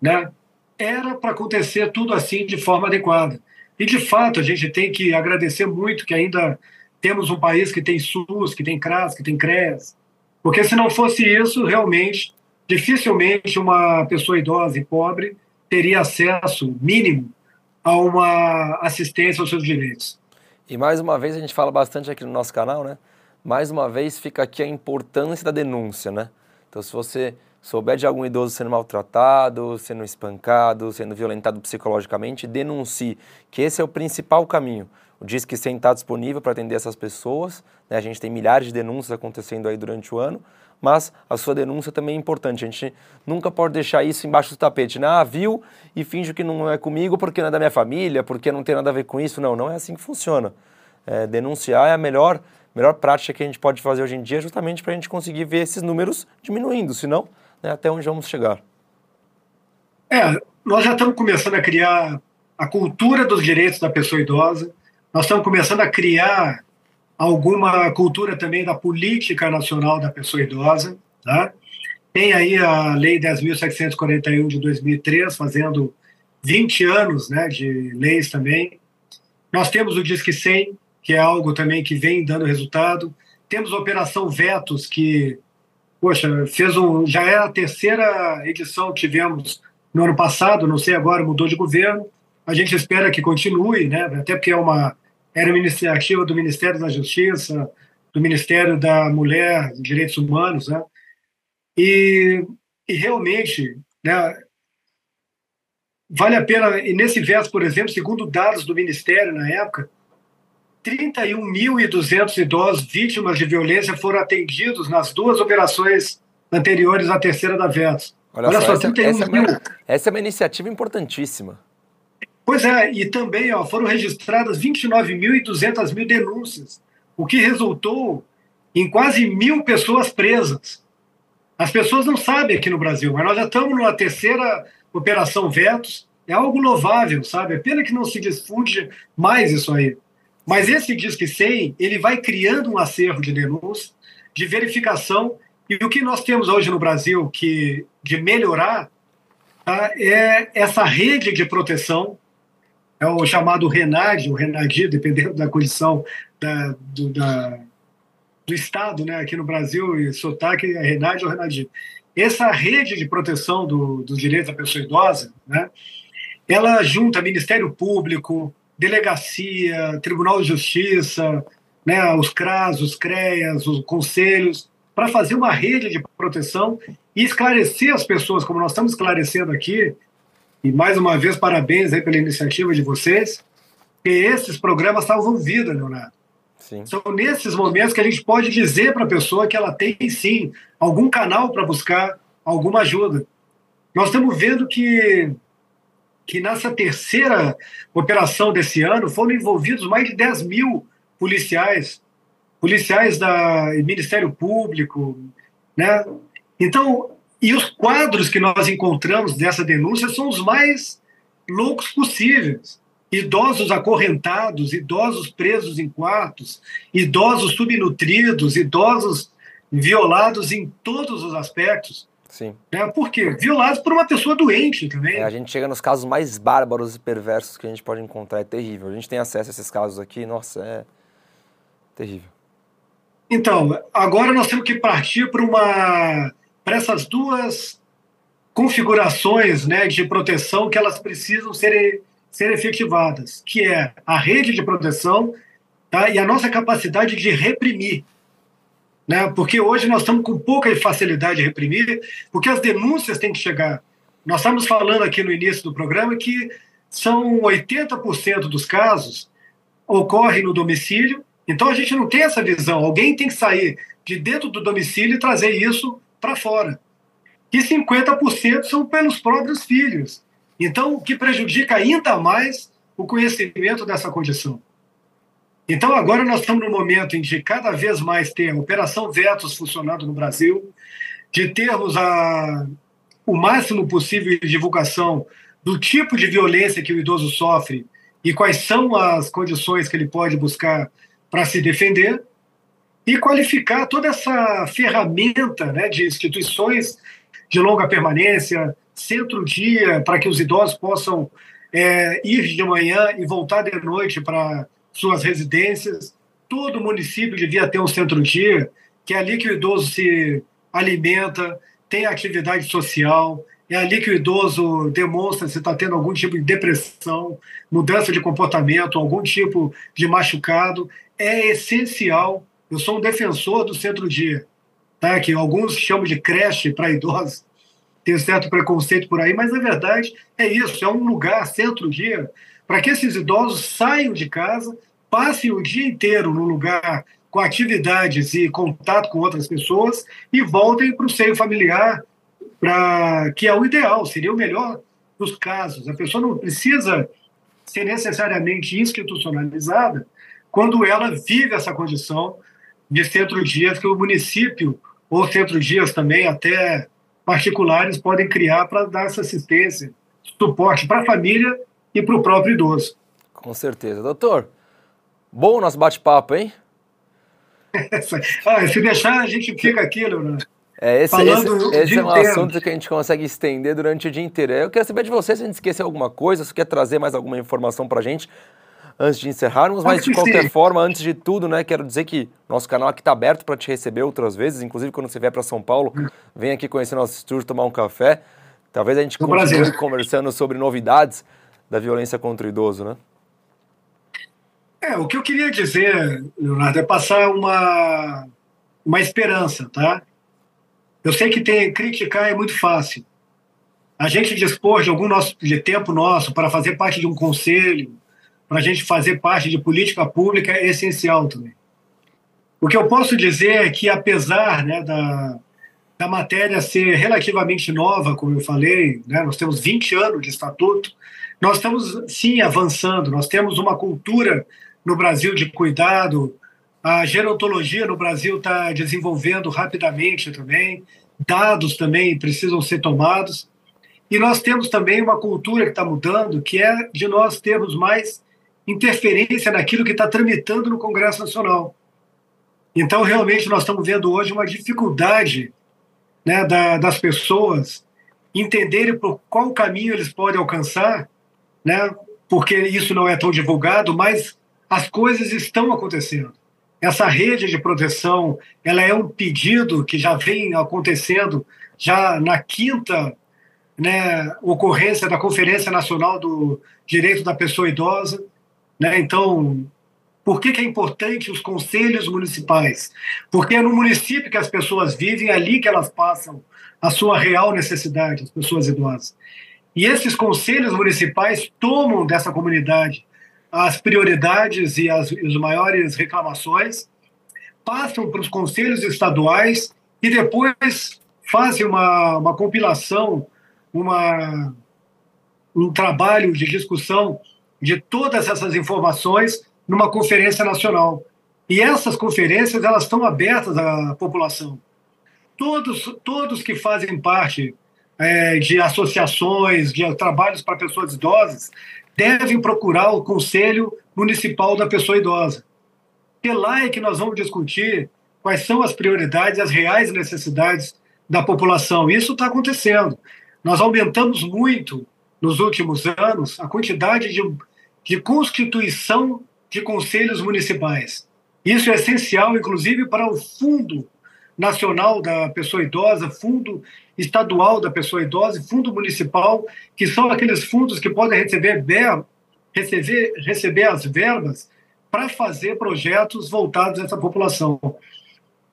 Né? Era para acontecer tudo assim de forma adequada. E, de fato, a gente tem que agradecer muito que ainda temos um país que tem SUS, que tem CRAS, que tem CREAS, porque se não fosse isso, realmente, dificilmente uma pessoa idosa e pobre teria acesso mínimo a uma assistência aos seus direitos. E mais uma vez a gente fala bastante aqui no nosso canal, né? Mais uma vez fica aqui a importância da denúncia, né? Então se você souber de algum idoso sendo maltratado, sendo espancado, sendo violentado psicologicamente, denuncie, que esse é o principal caminho. O Disque 100 está disponível para atender essas pessoas, né? a gente tem milhares de denúncias acontecendo aí durante o ano, mas a sua denúncia também é importante, a gente nunca pode deixar isso embaixo do tapete, né? ah, viu e finge que não é comigo porque não é da minha família, porque não tem nada a ver com isso, não, não é assim que funciona. É, denunciar é a melhor, melhor prática que a gente pode fazer hoje em dia, justamente para a gente conseguir ver esses números diminuindo, senão né, até onde vamos chegar. É, nós já estamos começando a criar a cultura dos direitos da pessoa idosa, nós estamos começando a criar alguma cultura também da política nacional da pessoa idosa. Tá? Tem aí a Lei 10.741 de 2003, fazendo 20 anos né, de leis também. Nós temos o Disque 100, que é algo também que vem dando resultado. Temos a Operação Vetos, que poxa, fez um, já é a terceira edição que tivemos no ano passado, não sei agora, mudou de governo. A gente espera que continue, né? até porque é uma, era uma iniciativa do Ministério da Justiça, do Ministério da Mulher, Direitos Humanos, né? E, e realmente, né, vale a pena, e nesse verso, por exemplo, segundo dados do Ministério na época, 31.200 idosos vítimas de violência foram atendidos nas duas operações anteriores à terceira da VETS. Olha, Olha só, essa, 31 essa, mil. É uma, essa é uma iniciativa importantíssima. Pois é, e também ó, foram registradas 29.200 mil denúncias, o que resultou em quase mil pessoas presas. As pessoas não sabem aqui no Brasil, mas nós já estamos numa terceira operação Vetos. É algo louvável, sabe? É pena que não se difunde mais isso aí. Mas esse Disque 100, ele vai criando um acervo de denúncia, de verificação, e o que nós temos hoje no Brasil que de melhorar tá, é essa rede de proteção, é o chamado RENAD, o RENADI, dependendo da condição da, do, da, do Estado, né? aqui no Brasil, e sotaque é RENAD ou RENADI. Essa rede de proteção do, dos direitos da pessoa idosa, né? ela junta Ministério Público, delegacia, Tribunal de Justiça, né, os CRAS, os CREAS, os conselhos, para fazer uma rede de proteção e esclarecer as pessoas, como nós estamos esclarecendo aqui. E mais uma vez, parabéns aí pela iniciativa de vocês, que esses programas salvam vida, Leonardo. Sim. São nesses momentos que a gente pode dizer para a pessoa que ela tem sim algum canal para buscar alguma ajuda. Nós estamos vendo que que nessa terceira operação desse ano foram envolvidos mais de 10 mil policiais, policiais da Ministério Público, né? Então, e os quadros que nós encontramos dessa denúncia são os mais loucos possíveis. Idosos acorrentados, idosos presos em quartos, idosos subnutridos, idosos violados em todos os aspectos. Sim. Né? Por quê? Violados por uma pessoa doente também. É, a gente chega nos casos mais bárbaros e perversos que a gente pode encontrar. É terrível. A gente tem acesso a esses casos aqui, nossa, é terrível. Então, agora nós temos que partir para uma para essas duas configurações né, de proteção que elas precisam ser, ser efetivadas, que é a rede de proteção tá, e a nossa capacidade de reprimir né? Porque hoje nós estamos com pouca facilidade de reprimir, porque as denúncias têm que chegar. Nós estamos falando aqui no início do programa que são 80% dos casos ocorrem no domicílio, então a gente não tem essa visão. Alguém tem que sair de dentro do domicílio e trazer isso para fora. E 50% são pelos próprios filhos. Então, o que prejudica ainda mais o conhecimento dessa condição. Então, agora nós estamos no momento em que cada vez mais ter a Operação Vetos funcionando no Brasil, de termos a, o máximo possível de divulgação do tipo de violência que o idoso sofre e quais são as condições que ele pode buscar para se defender, e qualificar toda essa ferramenta né, de instituições de longa permanência, centro-dia, para que os idosos possam é, ir de manhã e voltar de noite para suas residências. Todo município devia ter um centro-dia, que é ali que o idoso se alimenta, tem atividade social, é ali que o idoso demonstra se está tendo algum tipo de depressão, mudança de comportamento, algum tipo de machucado. É essencial. Eu sou um defensor do centro-dia, tá? que alguns chamam de creche para idosos. Tem certo preconceito por aí, mas na verdade é isso: é um lugar, centro-dia, para que esses idosos saiam de casa, passem o dia inteiro no lugar com atividades e contato com outras pessoas e voltem para o seio familiar, para que é o ideal, seria o melhor dos casos. A pessoa não precisa ser necessariamente institucionalizada quando ela vive essa condição de centro-dias que o município ou centro-dias também até particulares podem criar para dar essa assistência, suporte para a família e para o próprio idoso. Com certeza. Doutor, bom nosso bate-papo, hein? ah, se deixar, a gente fica aqui, Leonardo. É, esse, esse, esse é um inteiro. assunto que a gente consegue estender durante o dia inteiro. Eu quero saber de você se a gente esqueceu alguma coisa, se quer trazer mais alguma informação para a gente antes de encerrarmos, mas de qualquer sim. forma, antes de tudo, né, quero dizer que nosso canal aqui está aberto para te receber outras vezes, inclusive quando você vier para São Paulo, hum. vem aqui conhecer nosso estúdio, tomar um café. Talvez a gente um continue conversando sobre novidades da violência contra o idoso, né? É, o que eu queria dizer, Leonardo, é passar uma, uma esperança, tá? Eu sei que tem, criticar é muito fácil. A gente dispor de algum nosso, de tempo nosso para fazer parte de um conselho, para a gente fazer parte de política pública é essencial também. O que eu posso dizer é que, apesar né, da, da matéria ser relativamente nova, como eu falei, né, nós temos 20 anos de estatuto, nós estamos sim avançando, nós temos uma cultura no Brasil de cuidado A gerontologia no Brasil está desenvolvendo rapidamente também, dados também precisam ser tomados. E nós temos também uma cultura que está mudando, que é de nós termos mais interferência naquilo que está tramitando no Congresso Nacional. Então, realmente, nós estamos vendo hoje uma dificuldade né, da, das pessoas entenderem por qual caminho eles podem alcançar, né, porque isso não é tão divulgado, mas as coisas estão acontecendo. Essa rede de proteção, ela é um pedido que já vem acontecendo já na quinta né, ocorrência da Conferência Nacional do Direito da Pessoa Idosa. Né? Então, por que, que, é importante os conselhos municipais? Porque é no município que as pessoas vivem, é ali que elas passam a sua real necessidade, as pessoas idosas. E esses conselhos municipais tomam dessa comunidade as prioridades e as, as maiores reclamações, passam para os conselhos estaduais e depois fazem uma, uma compilação, uma, um trabalho de discussão de todas essas informações numa conferência nacional. E essas conferências elas estão abertas à população. Todos, todos que fazem parte é, de associações, de trabalhos para pessoas idosas, devem procurar o Conselho Municipal da Pessoa Idosa. E lá é que nós vamos discutir quais são as prioridades, as reais necessidades da população. Isso está acontecendo. Nós aumentamos muito nos últimos anos a quantidade de, de constituição de conselhos municipais. Isso é essencial, inclusive, para o Fundo Nacional da Pessoa Idosa, Fundo Estadual da Pessoa Idosa e Fundo Municipal, que são aqueles fundos que podem receber, receber, receber as verbas para fazer projetos voltados a essa população.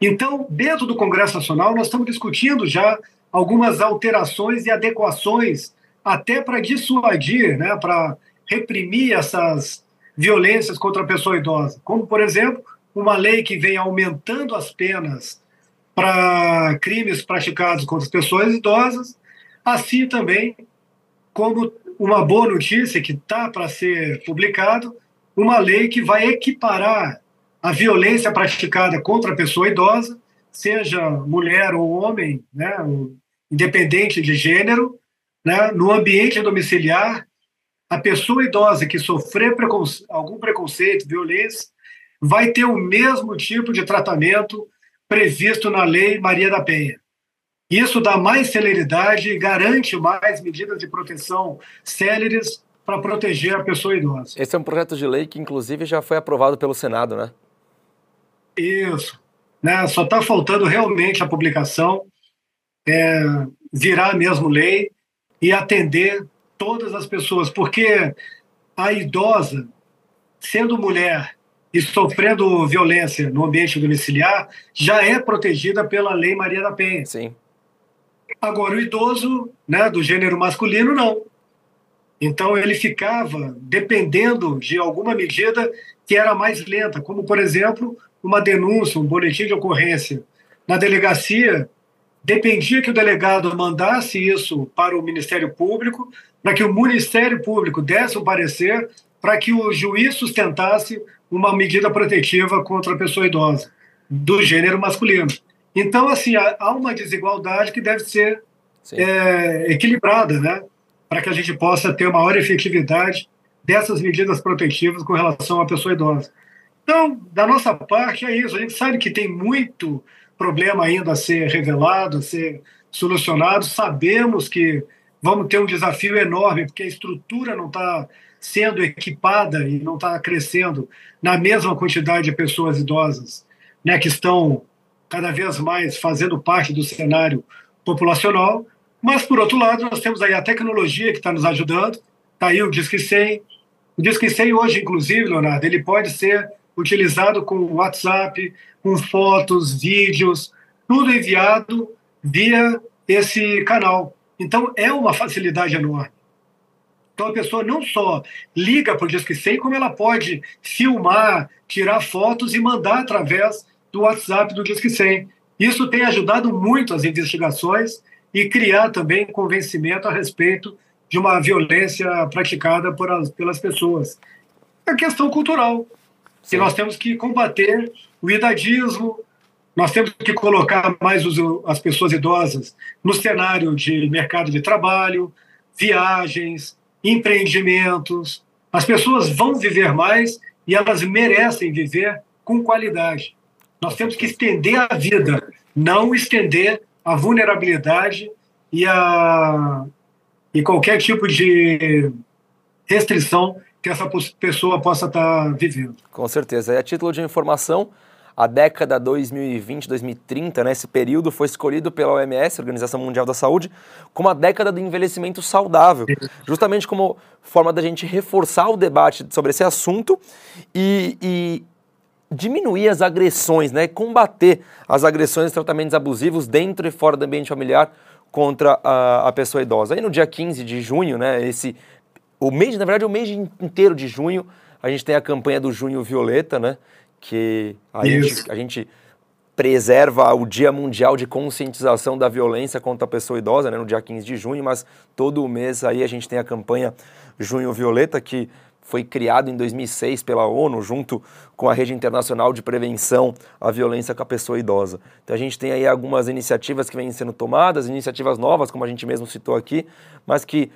Então, dentro do Congresso Nacional, nós estamos discutindo já algumas alterações e adequações, até para dissuadir, né, para reprimir essas violências contra a pessoa idosa, como, por exemplo, uma lei que vem aumentando as penas para crimes praticados contra as pessoas idosas, assim também como uma boa notícia que está para ser publicado, uma lei que vai equiparar a violência praticada contra a pessoa idosa, seja mulher ou homem, né, independente de gênero, né, no ambiente domiciliar a pessoa idosa que sofrer preconce algum preconceito, violência, vai ter o mesmo tipo de tratamento previsto na Lei Maria da Penha. Isso dá mais celeridade e garante mais medidas de proteção céleres para proteger a pessoa idosa. Esse é um projeto de lei que, inclusive, já foi aprovado pelo Senado, né? Isso. Né? Só está faltando realmente a publicação, é, virar mesmo lei e atender todas as pessoas, porque a idosa, sendo mulher e sofrendo violência no ambiente domiciliar, já é protegida pela Lei Maria da Penha. Sim. Agora, o idoso né, do gênero masculino, não. Então, ele ficava dependendo de alguma medida que era mais lenta, como, por exemplo, uma denúncia, um boletim de ocorrência. Na delegacia, dependia que o delegado mandasse isso para o Ministério Público, para que o Ministério Público desse um parecer, para que o juiz sustentasse uma medida protetiva contra a pessoa idosa, do gênero masculino. Então, assim, há uma desigualdade que deve ser é, equilibrada, né? Para que a gente possa ter maior efetividade dessas medidas protetivas com relação à pessoa idosa. Então, da nossa parte, é isso. A gente sabe que tem muito problema ainda a ser revelado, a ser solucionado. Sabemos que vamos ter um desafio enorme, porque a estrutura não está sendo equipada e não está crescendo na mesma quantidade de pessoas idosas né, que estão cada vez mais fazendo parte do cenário populacional. Mas, por outro lado, nós temos aí a tecnologia que está nos ajudando. Está aí o Disque 100. O Disque 100 hoje, inclusive, Leonardo, ele pode ser utilizado com WhatsApp, com fotos, vídeos, tudo enviado via esse canal. Então, é uma facilidade enorme. Então, a pessoa não só liga para o Disque 100, como ela pode filmar, tirar fotos e mandar através do WhatsApp do Disque 100. Isso tem ajudado muito as investigações e criar também convencimento a respeito de uma violência praticada por as, pelas pessoas. É questão cultural. Sim. E nós temos que combater o idadismo, nós temos que colocar mais os, as pessoas idosas no cenário de mercado de trabalho, viagens, empreendimentos. As pessoas vão viver mais e elas merecem viver com qualidade. Nós temos que estender a vida, não estender a vulnerabilidade e, a, e qualquer tipo de restrição que essa pessoa possa estar vivendo. Com certeza. E a título de informação, a década 2020-2030, né, esse período foi escolhido pela OMS, Organização Mundial da Saúde, como a década do envelhecimento saudável, justamente como forma da gente reforçar o debate sobre esse assunto e, e diminuir as agressões, né, combater as agressões e tratamentos abusivos dentro e fora do ambiente familiar contra a, a pessoa idosa. Aí no dia 15 de junho, né, esse o mês, na verdade, o mês inteiro de junho, a gente tem a campanha do Junho Violeta, né, que a, gente, a gente preserva o Dia Mundial de Conscientização da Violência contra a Pessoa Idosa, né, no dia 15 de junho, mas todo mês aí a gente tem a campanha Junho Violeta, que foi criado em 2006 pela ONU, junto com a Rede Internacional de Prevenção à Violência com a Pessoa Idosa. Então a gente tem aí algumas iniciativas que vêm sendo tomadas, iniciativas novas, como a gente mesmo citou aqui, mas que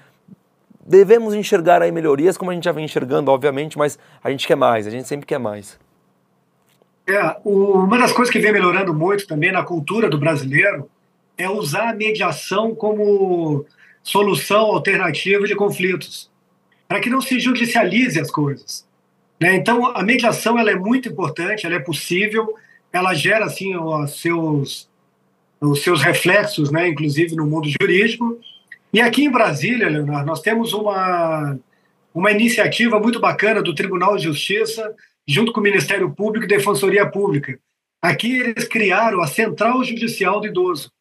devemos enxergar aí melhorias, como a gente já vem enxergando, obviamente, mas a gente quer mais, a gente sempre quer mais. É, uma das coisas que vem melhorando muito também na cultura do brasileiro é usar a mediação como solução alternativa de conflitos para que não se judicialize as coisas. Né? Então, a mediação ela é muito importante, ela é possível, ela gera assim os seus os seus reflexos, né, inclusive no mundo jurídico. E aqui em Brasília, Leonardo, nós temos uma uma iniciativa muito bacana do Tribunal de Justiça, junto com o Ministério Público e Defensoria Pública. Aqui eles criaram a Central Judicial do Idoso.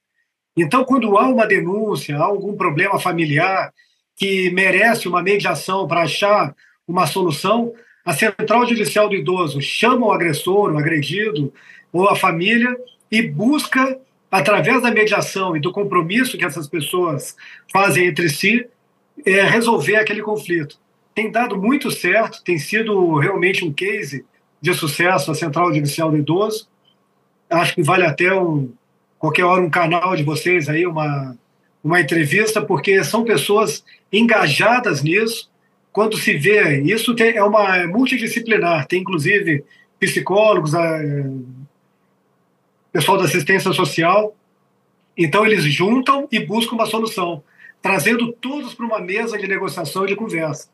Então, quando há uma denúncia, há algum problema familiar, que merece uma mediação para achar uma solução, a Central Judicial do Idoso chama o agressor, o agredido ou a família e busca, através da mediação e do compromisso que essas pessoas fazem entre si, é, resolver aquele conflito. Tem dado muito certo, tem sido realmente um case de sucesso a Central Judicial do Idoso. Acho que vale até um, qualquer hora um canal de vocês aí, uma, uma entrevista, porque são pessoas engajadas nisso. Quando se vê, isso tem, é uma é multidisciplinar, tem inclusive psicólogos, pessoal da assistência social. Então, eles juntam e buscam uma solução, trazendo todos para uma mesa de negociação e de conversa.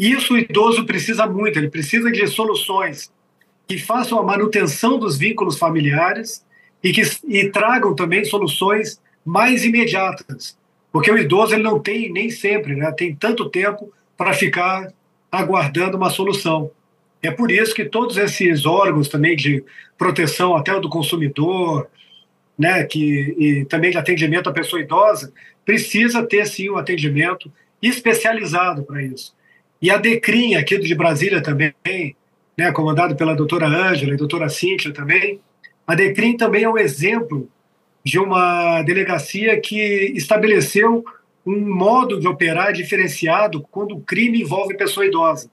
Isso o idoso precisa muito, ele precisa de soluções que façam a manutenção dos vínculos familiares e que e tragam também soluções mais imediatas, porque o idoso ele não tem nem sempre, né, tem tanto tempo para ficar aguardando uma solução. É por isso que todos esses órgãos também de proteção até do consumidor, né, que e também de atendimento à pessoa idosa, precisa ter sim um atendimento especializado para isso. E a Decrim aqui de Brasília também, né, comandado pela doutora Ângela e doutora Cíntia também, a Decrim também é um exemplo de uma delegacia que estabeleceu um modo de operar diferenciado quando o crime envolve pessoa idosa.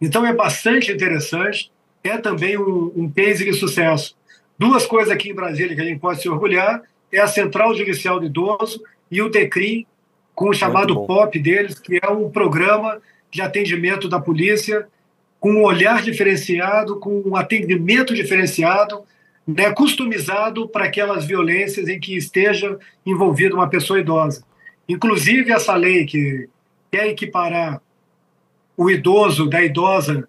Então é bastante interessante, é também um, um case de sucesso. Duas coisas aqui em Brasília que a gente pode se orgulhar é a Central Judicial do Idoso e o DECRIM, com o chamado POP deles, que é um programa de atendimento da polícia com um olhar diferenciado, com um atendimento diferenciado, né, customizado para aquelas violências em que esteja envolvida uma pessoa idosa. Inclusive, essa lei que quer equiparar o idoso da idosa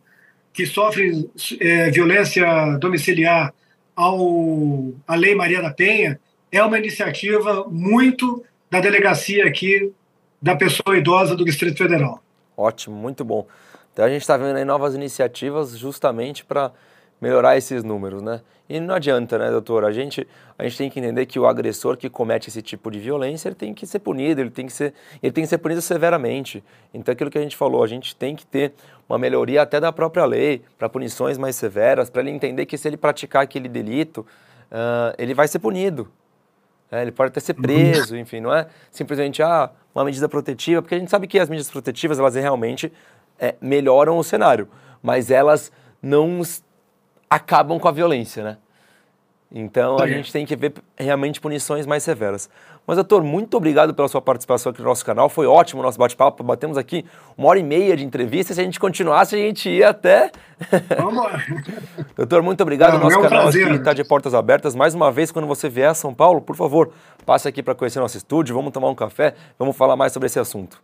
que sofre é, violência domiciliar ao à Lei Maria da Penha é uma iniciativa muito da delegacia aqui da pessoa idosa do Distrito Federal. Ótimo, muito bom. Então a gente está vendo aí novas iniciativas justamente para melhorar esses números, né? E não adianta, né, doutor? A gente, a gente tem que entender que o agressor que comete esse tipo de violência, ele tem que ser punido, ele tem que ser, ele tem que ser punido severamente. Então, aquilo que a gente falou, a gente tem que ter uma melhoria até da própria lei, para punições mais severas, para ele entender que se ele praticar aquele delito, uh, ele vai ser punido. É, ele pode até ser preso, enfim, não é simplesmente ah, uma medida protetiva, porque a gente sabe que as medidas protetivas, elas realmente é, melhoram o cenário, mas elas não acabam com a violência, né? Então a gente tem que ver realmente punições mais severas. Mas, doutor, muito obrigado pela sua participação aqui no nosso canal. Foi ótimo o nosso bate-papo. Batemos aqui uma hora e meia de entrevista. Se a gente continuasse, a gente ia até. Vamos lá. doutor, muito obrigado. Não, nosso é um canal prazer. aqui está de portas abertas. Mais uma vez, quando você vier a São Paulo, por favor, passe aqui para conhecer nosso estúdio. Vamos tomar um café. Vamos falar mais sobre esse assunto.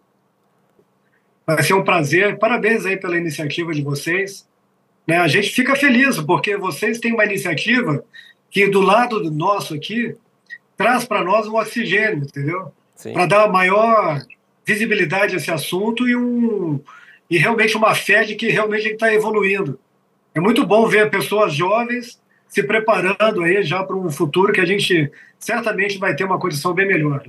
Vai ser um prazer. Parabéns aí pela iniciativa de vocês. Né, a gente fica feliz, porque vocês têm uma iniciativa que do lado nosso aqui traz para nós um oxigênio, entendeu? Para dar maior visibilidade a esse assunto e, um, e realmente uma fé de que realmente a gente está evoluindo. É muito bom ver pessoas jovens se preparando aí já para um futuro que a gente certamente vai ter uma condição bem melhor.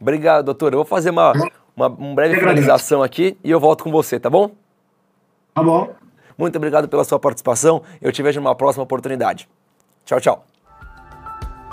Obrigado, doutor. Eu vou fazer uma, uma, uma breve finalização aqui e eu volto com você, tá bom? Tá bom. Muito obrigado pela sua participação. Eu te vejo numa próxima oportunidade. Tchau, tchau.